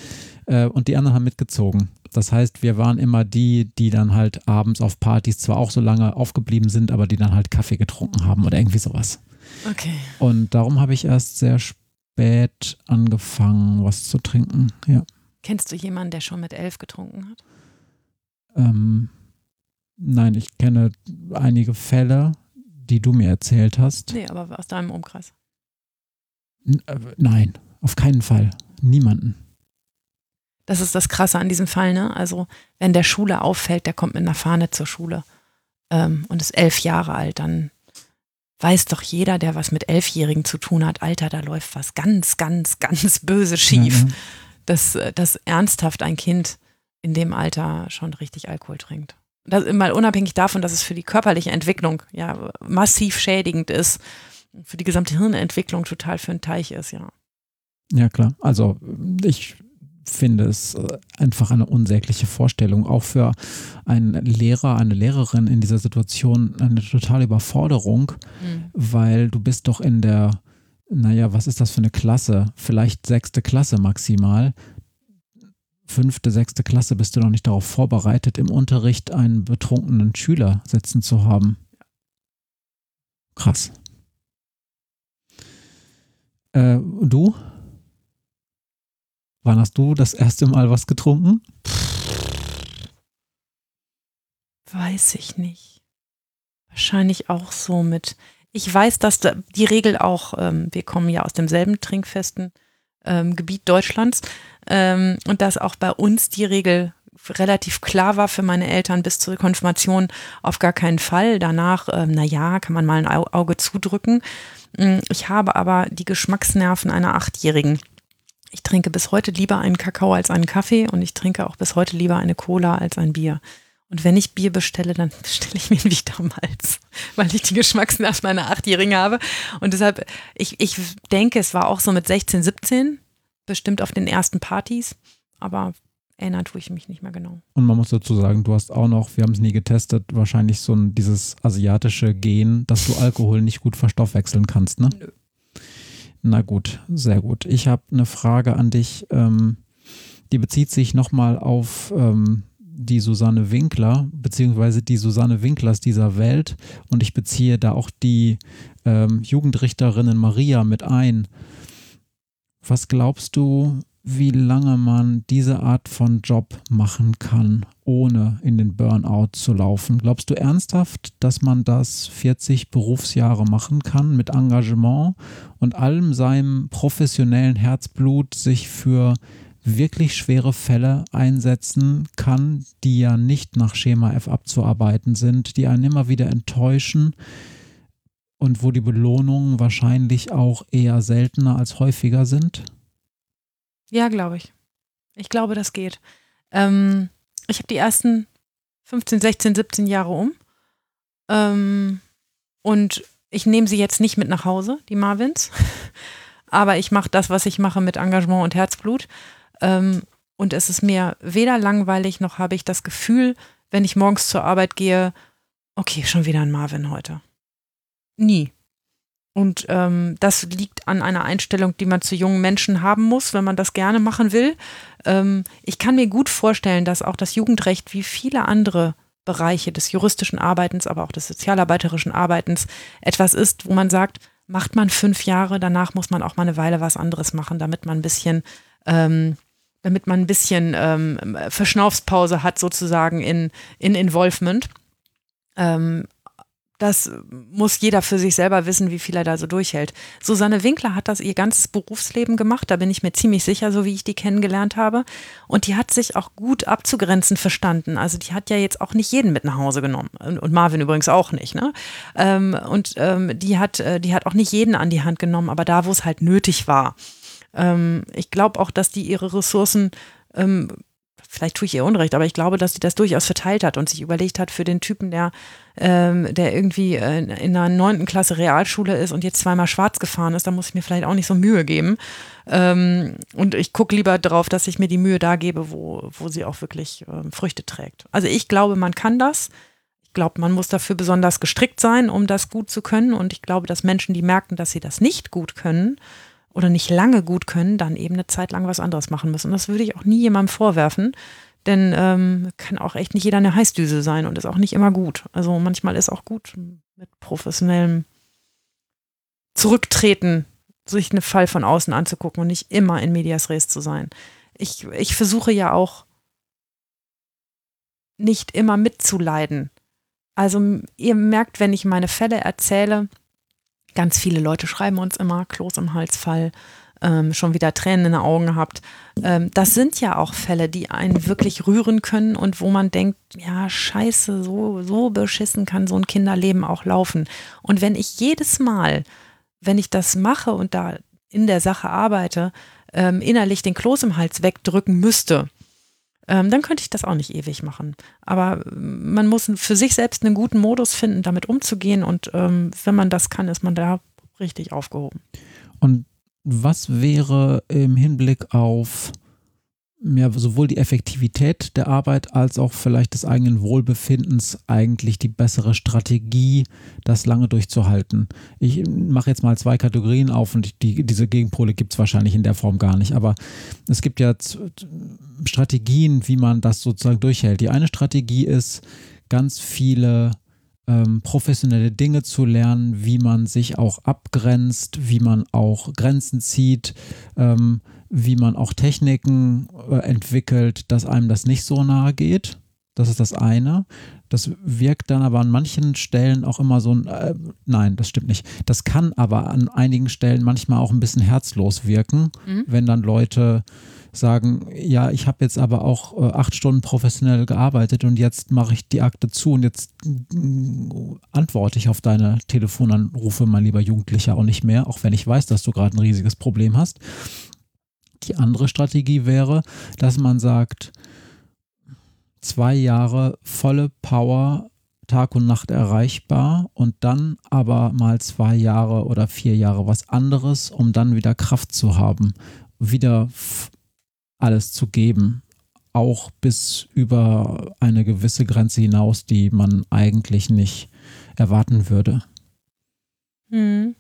Äh, und die anderen haben mitgezogen. Das heißt, wir waren immer die, die dann halt abends auf Partys zwar auch so lange aufgeblieben sind, aber die dann halt Kaffee getrunken haben oder irgendwie sowas. Okay. Und darum habe ich erst sehr spät angefangen, was zu trinken. Ja. Kennst du jemanden, der schon mit elf getrunken hat? Ähm, nein, ich kenne einige Fälle, die du mir erzählt hast. Nee, aber aus deinem Umkreis. N äh, nein, auf keinen Fall. Niemanden. Das ist das Krasse an diesem Fall, ne? Also, wenn der Schule auffällt, der kommt mit einer Fahne zur Schule ähm, und ist elf Jahre alt, dann weiß doch jeder, der was mit Elfjährigen zu tun hat, Alter, da läuft was ganz, ganz, ganz böse schief, ja. dass, äh, dass ernsthaft ein Kind in dem Alter schon richtig Alkohol trinkt. Das, mal unabhängig davon, dass es für die körperliche Entwicklung ja massiv schädigend ist, für die gesamte Hirnentwicklung total für einen Teich ist, ja. Ja, klar. Also ich finde es äh, einfach eine unsägliche Vorstellung. Auch für einen Lehrer, eine Lehrerin in dieser Situation eine totale Überforderung, Mhm. weil du bist doch in der, naja, was ist das für eine Klasse? Vielleicht sechste Klasse maximal. Fünfte, sechste Klasse bist du noch nicht darauf vorbereitet, im Unterricht einen betrunkenen Schüler sitzen zu haben. Krass. Äh, du? Wann hast du das erste Mal was getrunken? Weiß ich nicht. Wahrscheinlich auch so mit. Ich weiß, dass da die Regel auch, ähm, wir kommen ja aus demselben trinkfesten ähm, Gebiet Deutschlands ähm, und dass auch bei uns die Regel relativ klar war für meine Eltern bis zur Konfirmation auf gar keinen Fall. Danach, ähm, naja, kann man mal ein Auge zudrücken. Mm, ich habe aber die Geschmacksnerven einer Achtjährigen. Ich trinke bis heute lieber einen Kakao als einen Kaffee und ich trinke auch bis heute lieber eine Cola als ein Bier. Und wenn ich Bier bestelle, dann bestelle ich mir wie damals, weil ich die Geschmacksnerven einer Achtjährigen habe. Und deshalb, ich, ich denke, es war auch so mit 16, 17, bestimmt auf den ersten Partys. Aber erinnern tue ich mich nicht mehr genau. Und man muss dazu sagen, du hast auch noch, wir haben es nie getestet, wahrscheinlich so ein dieses asiatische Gen, dass du Alkohol nicht gut verstoffwechseln kannst, ne? Nö. Na gut, sehr gut. Ich habe eine Frage an dich, ähm, die bezieht sich nochmal auf ähm, die Susanne Winkler, beziehungsweise die Susanne Winklers dieser Welt. Und ich beziehe da auch die ähm, Jugendrichterinnen Maria mit ein. Was glaubst du, wie lange man diese Art von Job machen kann, ohne in den Burnout zu laufen. Glaubst du ernsthaft, dass man das 40 Berufsjahre machen kann mit Engagement und allem seinem professionellen Herzblut sich für wirklich schwere Fälle einsetzen kann, die ja nicht nach Schema F abzuarbeiten sind, die einen immer wieder enttäuschen und wo die Belohnungen wahrscheinlich auch eher seltener als häufiger sind? Ja, glaube ich. Ich glaube, das geht. Ähm, ich habe die ersten 15, 16, 17 Jahre um. Ähm, und ich nehme sie jetzt nicht mit nach Hause, die Marvins. Aber ich mache das, was ich mache, mit Engagement und Herzblut. Ähm, und es ist mir weder langweilig, noch habe ich das Gefühl, wenn ich morgens zur Arbeit gehe, okay, schon wieder ein Marvin heute. Nie. Und ähm, das liegt an einer Einstellung, die man zu jungen Menschen haben muss, wenn man das gerne machen will. Ähm, ich kann mir gut vorstellen, dass auch das Jugendrecht wie viele andere Bereiche des juristischen Arbeitens, aber auch des sozialarbeiterischen Arbeitens etwas ist, wo man sagt, macht man fünf Jahre, danach muss man auch mal eine Weile was anderes machen, damit man ein bisschen, ähm, damit man ein bisschen ähm, Verschnaufspause hat sozusagen in, in Involvement. Ähm, das muss jeder für sich selber wissen, wie viel er da so durchhält. Susanne Winkler hat das ihr ganzes Berufsleben gemacht, da bin ich mir ziemlich sicher, so wie ich die kennengelernt habe. Und die hat sich auch gut abzugrenzen verstanden. Also die hat ja jetzt auch nicht jeden mit nach Hause genommen. Und Marvin übrigens auch nicht. Ne? Ähm, und ähm, die, hat, äh, die hat auch nicht jeden an die Hand genommen, aber da, wo es halt nötig war. Ähm, ich glaube auch, dass die ihre Ressourcen vielleicht tue ich ihr Unrecht, aber ich glaube, dass sie das durchaus verteilt hat und sich überlegt hat für den Typen, der, ähm, der irgendwie äh, in einer neunten Klasse Realschule ist und jetzt zweimal schwarz gefahren ist, da muss ich mir vielleicht auch nicht so Mühe geben. Ähm, und ich gucke lieber darauf, dass ich mir die Mühe da gebe, wo, wo sie auch wirklich ähm, Früchte trägt. Also ich glaube, man kann das. Ich glaube, man muss dafür besonders gestrickt sein, um das gut zu können. Und ich glaube, dass Menschen, die merken, dass sie das nicht gut können, oder nicht lange gut können, dann eben eine Zeit lang was anderes machen müssen. Und das würde ich auch nie jemandem vorwerfen, denn ähm, kann auch echt nicht jeder eine Heißdüse sein und ist auch nicht immer gut. Also manchmal ist auch gut mit professionellem Zurücktreten, sich einen Fall von außen anzugucken und nicht immer in Medias Res zu sein. Ich, ich versuche ja auch nicht immer mitzuleiden. Also ihr merkt, wenn ich meine Fälle erzähle, Ganz viele Leute schreiben uns immer, Kloß im Halsfall, ähm, schon wieder Tränen in den Augen habt. Ähm, das sind ja auch Fälle, die einen wirklich rühren können und wo man denkt, ja, scheiße, so, so beschissen kann so ein Kinderleben auch laufen. Und wenn ich jedes Mal, wenn ich das mache und da in der Sache arbeite, ähm, innerlich den Kloß im Hals wegdrücken müsste, ähm, dann könnte ich das auch nicht ewig machen. Aber ähm, man muss für sich selbst einen guten Modus finden, damit umzugehen. Und ähm, wenn man das kann, ist man da richtig aufgehoben. Und was wäre im Hinblick auf ja, sowohl die Effektivität der Arbeit als auch vielleicht des eigenen Wohlbefindens eigentlich die bessere Strategie, das lange durchzuhalten. Ich mache jetzt mal zwei Kategorien auf und die, diese Gegenpole gibt es wahrscheinlich in der Form gar nicht, aber es gibt ja Strategien, wie man das sozusagen durchhält. Die eine Strategie ist, ganz viele ähm, professionelle Dinge zu lernen, wie man sich auch abgrenzt, wie man auch Grenzen zieht, ähm, wie man auch Techniken äh, entwickelt, dass einem das nicht so nahe geht. Das ist das eine. Das wirkt dann aber an manchen Stellen auch immer so ein, äh, nein, das stimmt nicht. Das kann aber an einigen Stellen manchmal auch ein bisschen herzlos wirken, mhm. wenn dann Leute sagen, ja, ich habe jetzt aber auch äh, acht Stunden professionell gearbeitet und jetzt mache ich die Akte zu und jetzt äh, antworte ich auf deine Telefonanrufe, mein lieber Jugendlicher, auch nicht mehr, auch wenn ich weiß, dass du gerade ein riesiges Problem hast. Die andere Strategie wäre, dass man sagt, zwei Jahre volle Power, Tag und Nacht erreichbar und dann aber mal zwei Jahre oder vier Jahre was anderes, um dann wieder Kraft zu haben, wieder alles zu geben, auch bis über eine gewisse Grenze hinaus, die man eigentlich nicht erwarten würde. Hm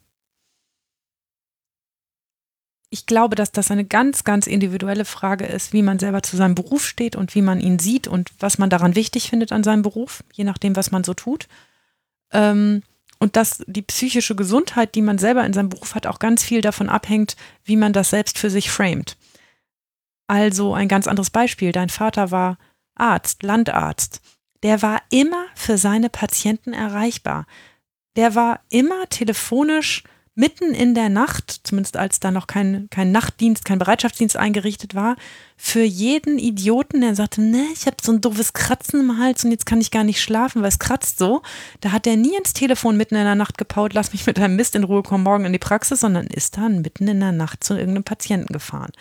ich glaube, dass das eine ganz, ganz individuelle Frage ist, wie man selber zu seinem Beruf steht und wie man ihn sieht und was man daran wichtig findet an seinem Beruf, je nachdem, was man so tut. Ähm, und dass die psychische Gesundheit, die man selber in seinem Beruf hat, auch ganz viel davon abhängt, wie man das selbst für sich framet. Also ein ganz anderes Beispiel. Dein Vater war Arzt, Landarzt. Der war immer für seine Patienten erreichbar. Der war immer telefonisch mitten in der Nacht, zumindest als da noch kein, kein Nachtdienst, kein Bereitschaftsdienst eingerichtet war, für jeden Idioten, der sagte, ne, ich habe so ein doofes Kratzen im Hals und jetzt kann ich gar nicht schlafen, weil es kratzt so. Da hat er nie ins Telefon mitten in der Nacht gepaut, lass mich mit deinem Mist in Ruhe, komm morgen in die Praxis, sondern ist dann mitten in der Nacht zu irgendeinem Patienten gefahren.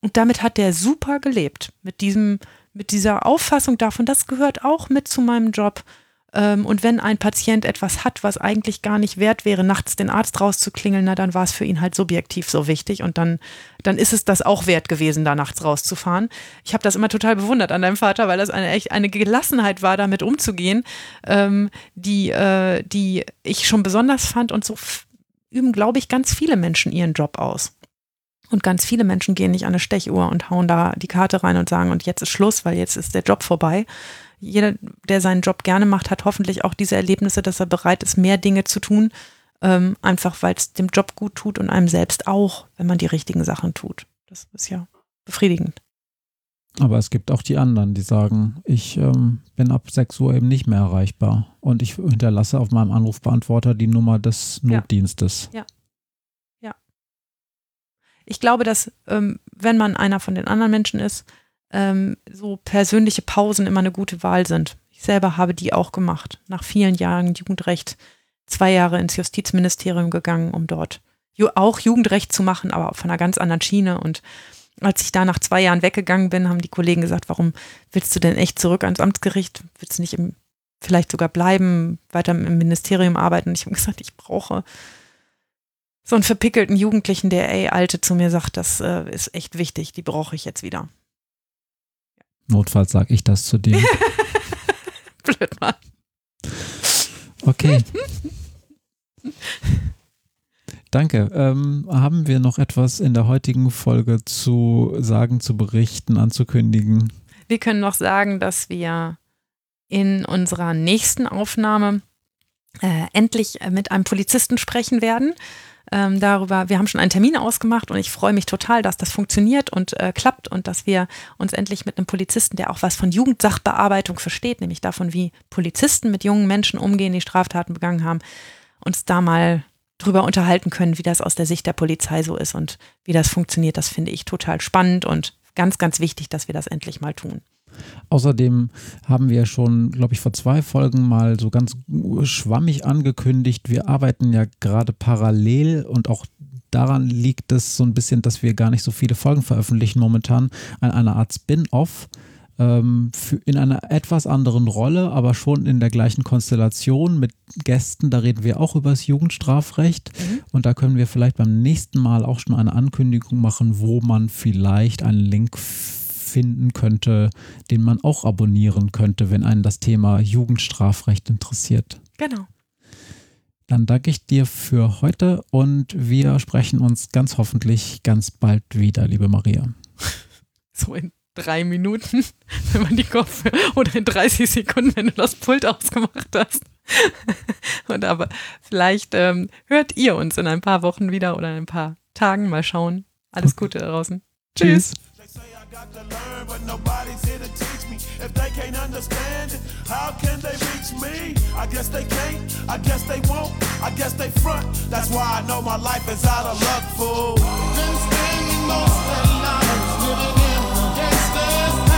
Und damit hat der super gelebt, mit diesem, mit dieser Auffassung davon, das gehört auch mit zu meinem Job und wenn ein Patient etwas hat, was eigentlich gar nicht wert wäre, nachts den Arzt rauszuklingeln, na, dann war es für ihn halt subjektiv so wichtig und dann, dann ist es das auch wert gewesen, da nachts rauszufahren. Ich habe das immer total bewundert an deinem Vater, weil das eine echt eine Gelassenheit war, damit umzugehen, ähm, die, äh, die ich schon besonders fand und so üben, glaube ich, ganz viele Menschen ihren Job aus. Und ganz viele Menschen gehen nicht an eine Stechuhr und hauen da die Karte rein und sagen, und jetzt ist Schluss, weil jetzt ist der Job vorbei, jeder, der seinen Job gerne macht, hat hoffentlich auch diese Erlebnisse, dass er bereit ist, mehr Dinge zu tun, ähm, einfach weil es dem Job gut tut und einem selbst auch, wenn man die richtigen Sachen tut. Das ist ja befriedigend. Aber es gibt auch die anderen, die sagen, ich ähm, bin ab 6 Uhr eben nicht mehr erreichbar und ich hinterlasse auf meinem Anrufbeantworter die Nummer des Notdienstes. Ja. Ja. ja. Ich glaube, dass ähm, wenn man einer von den anderen Menschen ist, ähm, so persönliche Pausen immer eine gute Wahl sind. Ich selber habe die auch gemacht. Nach vielen Jahren Jugendrecht zwei Jahre ins Justizministerium gegangen, um dort auch Jugendrecht zu machen, aber von einer ganz anderen Schiene. Und als ich da nach zwei Jahren weggegangen bin, haben die Kollegen gesagt, warum willst du denn echt zurück ans Amtsgericht? Willst du nicht im, vielleicht sogar bleiben, weiter im Ministerium arbeiten? Ich habe gesagt, ich brauche so einen verpickelten Jugendlichen, der, ey, Alte zu mir sagt, das äh, ist echt wichtig, die brauche ich jetzt wieder. Notfalls sage ich das zu dir. Blöd, Mann. Okay. Danke. Ähm, haben wir noch etwas in der heutigen Folge zu sagen, zu berichten, anzukündigen? Wir können noch sagen, dass wir in unserer nächsten Aufnahme äh, endlich mit einem Polizisten sprechen werden ähm, darüber. Wir haben schon einen Termin ausgemacht und ich freue mich total, dass das funktioniert und äh, klappt und dass wir uns endlich mit einem Polizisten, der auch was von Jugendsachbearbeitung versteht, nämlich davon, wie Polizisten mit jungen Menschen umgehen, die Straftaten begangen haben, uns da mal drüber unterhalten können, wie das aus der Sicht der Polizei so ist und wie das funktioniert. Das finde ich total spannend und ganz, ganz wichtig, dass wir das endlich mal tun. Außerdem haben wir schon, glaube ich, vor zwei Folgen mal so ganz schwammig angekündigt, wir arbeiten ja gerade parallel und auch daran liegt es so ein bisschen, dass wir gar nicht so viele Folgen veröffentlichen momentan, an einer Art Spin-off ähm, in einer etwas anderen Rolle, aber schon in der gleichen Konstellation mit Gästen. Da reden wir auch über das Jugendstrafrecht mhm. und da können wir vielleicht beim nächsten Mal auch schon eine Ankündigung machen, wo man vielleicht einen Link findet finden könnte, den man auch abonnieren könnte, wenn einen das Thema Jugendstrafrecht interessiert. Genau. Dann danke ich dir für heute und wir sprechen uns ganz hoffentlich ganz bald wieder, liebe Maria. So in drei Minuten, wenn man die Kopf oder in 30 Sekunden, wenn du das Pult ausgemacht hast. Und aber vielleicht ähm, hört ihr uns in ein paar Wochen wieder oder in ein paar Tagen. Mal schauen. Alles Gute da draußen. Tschüss. Tschüss. got to learn, but nobody's here to teach me. If they can't understand it, how can they reach me? I guess they can't, I guess they won't, I guess they front. That's why I know my life is out of luck, fool. Been spending most of life living in the.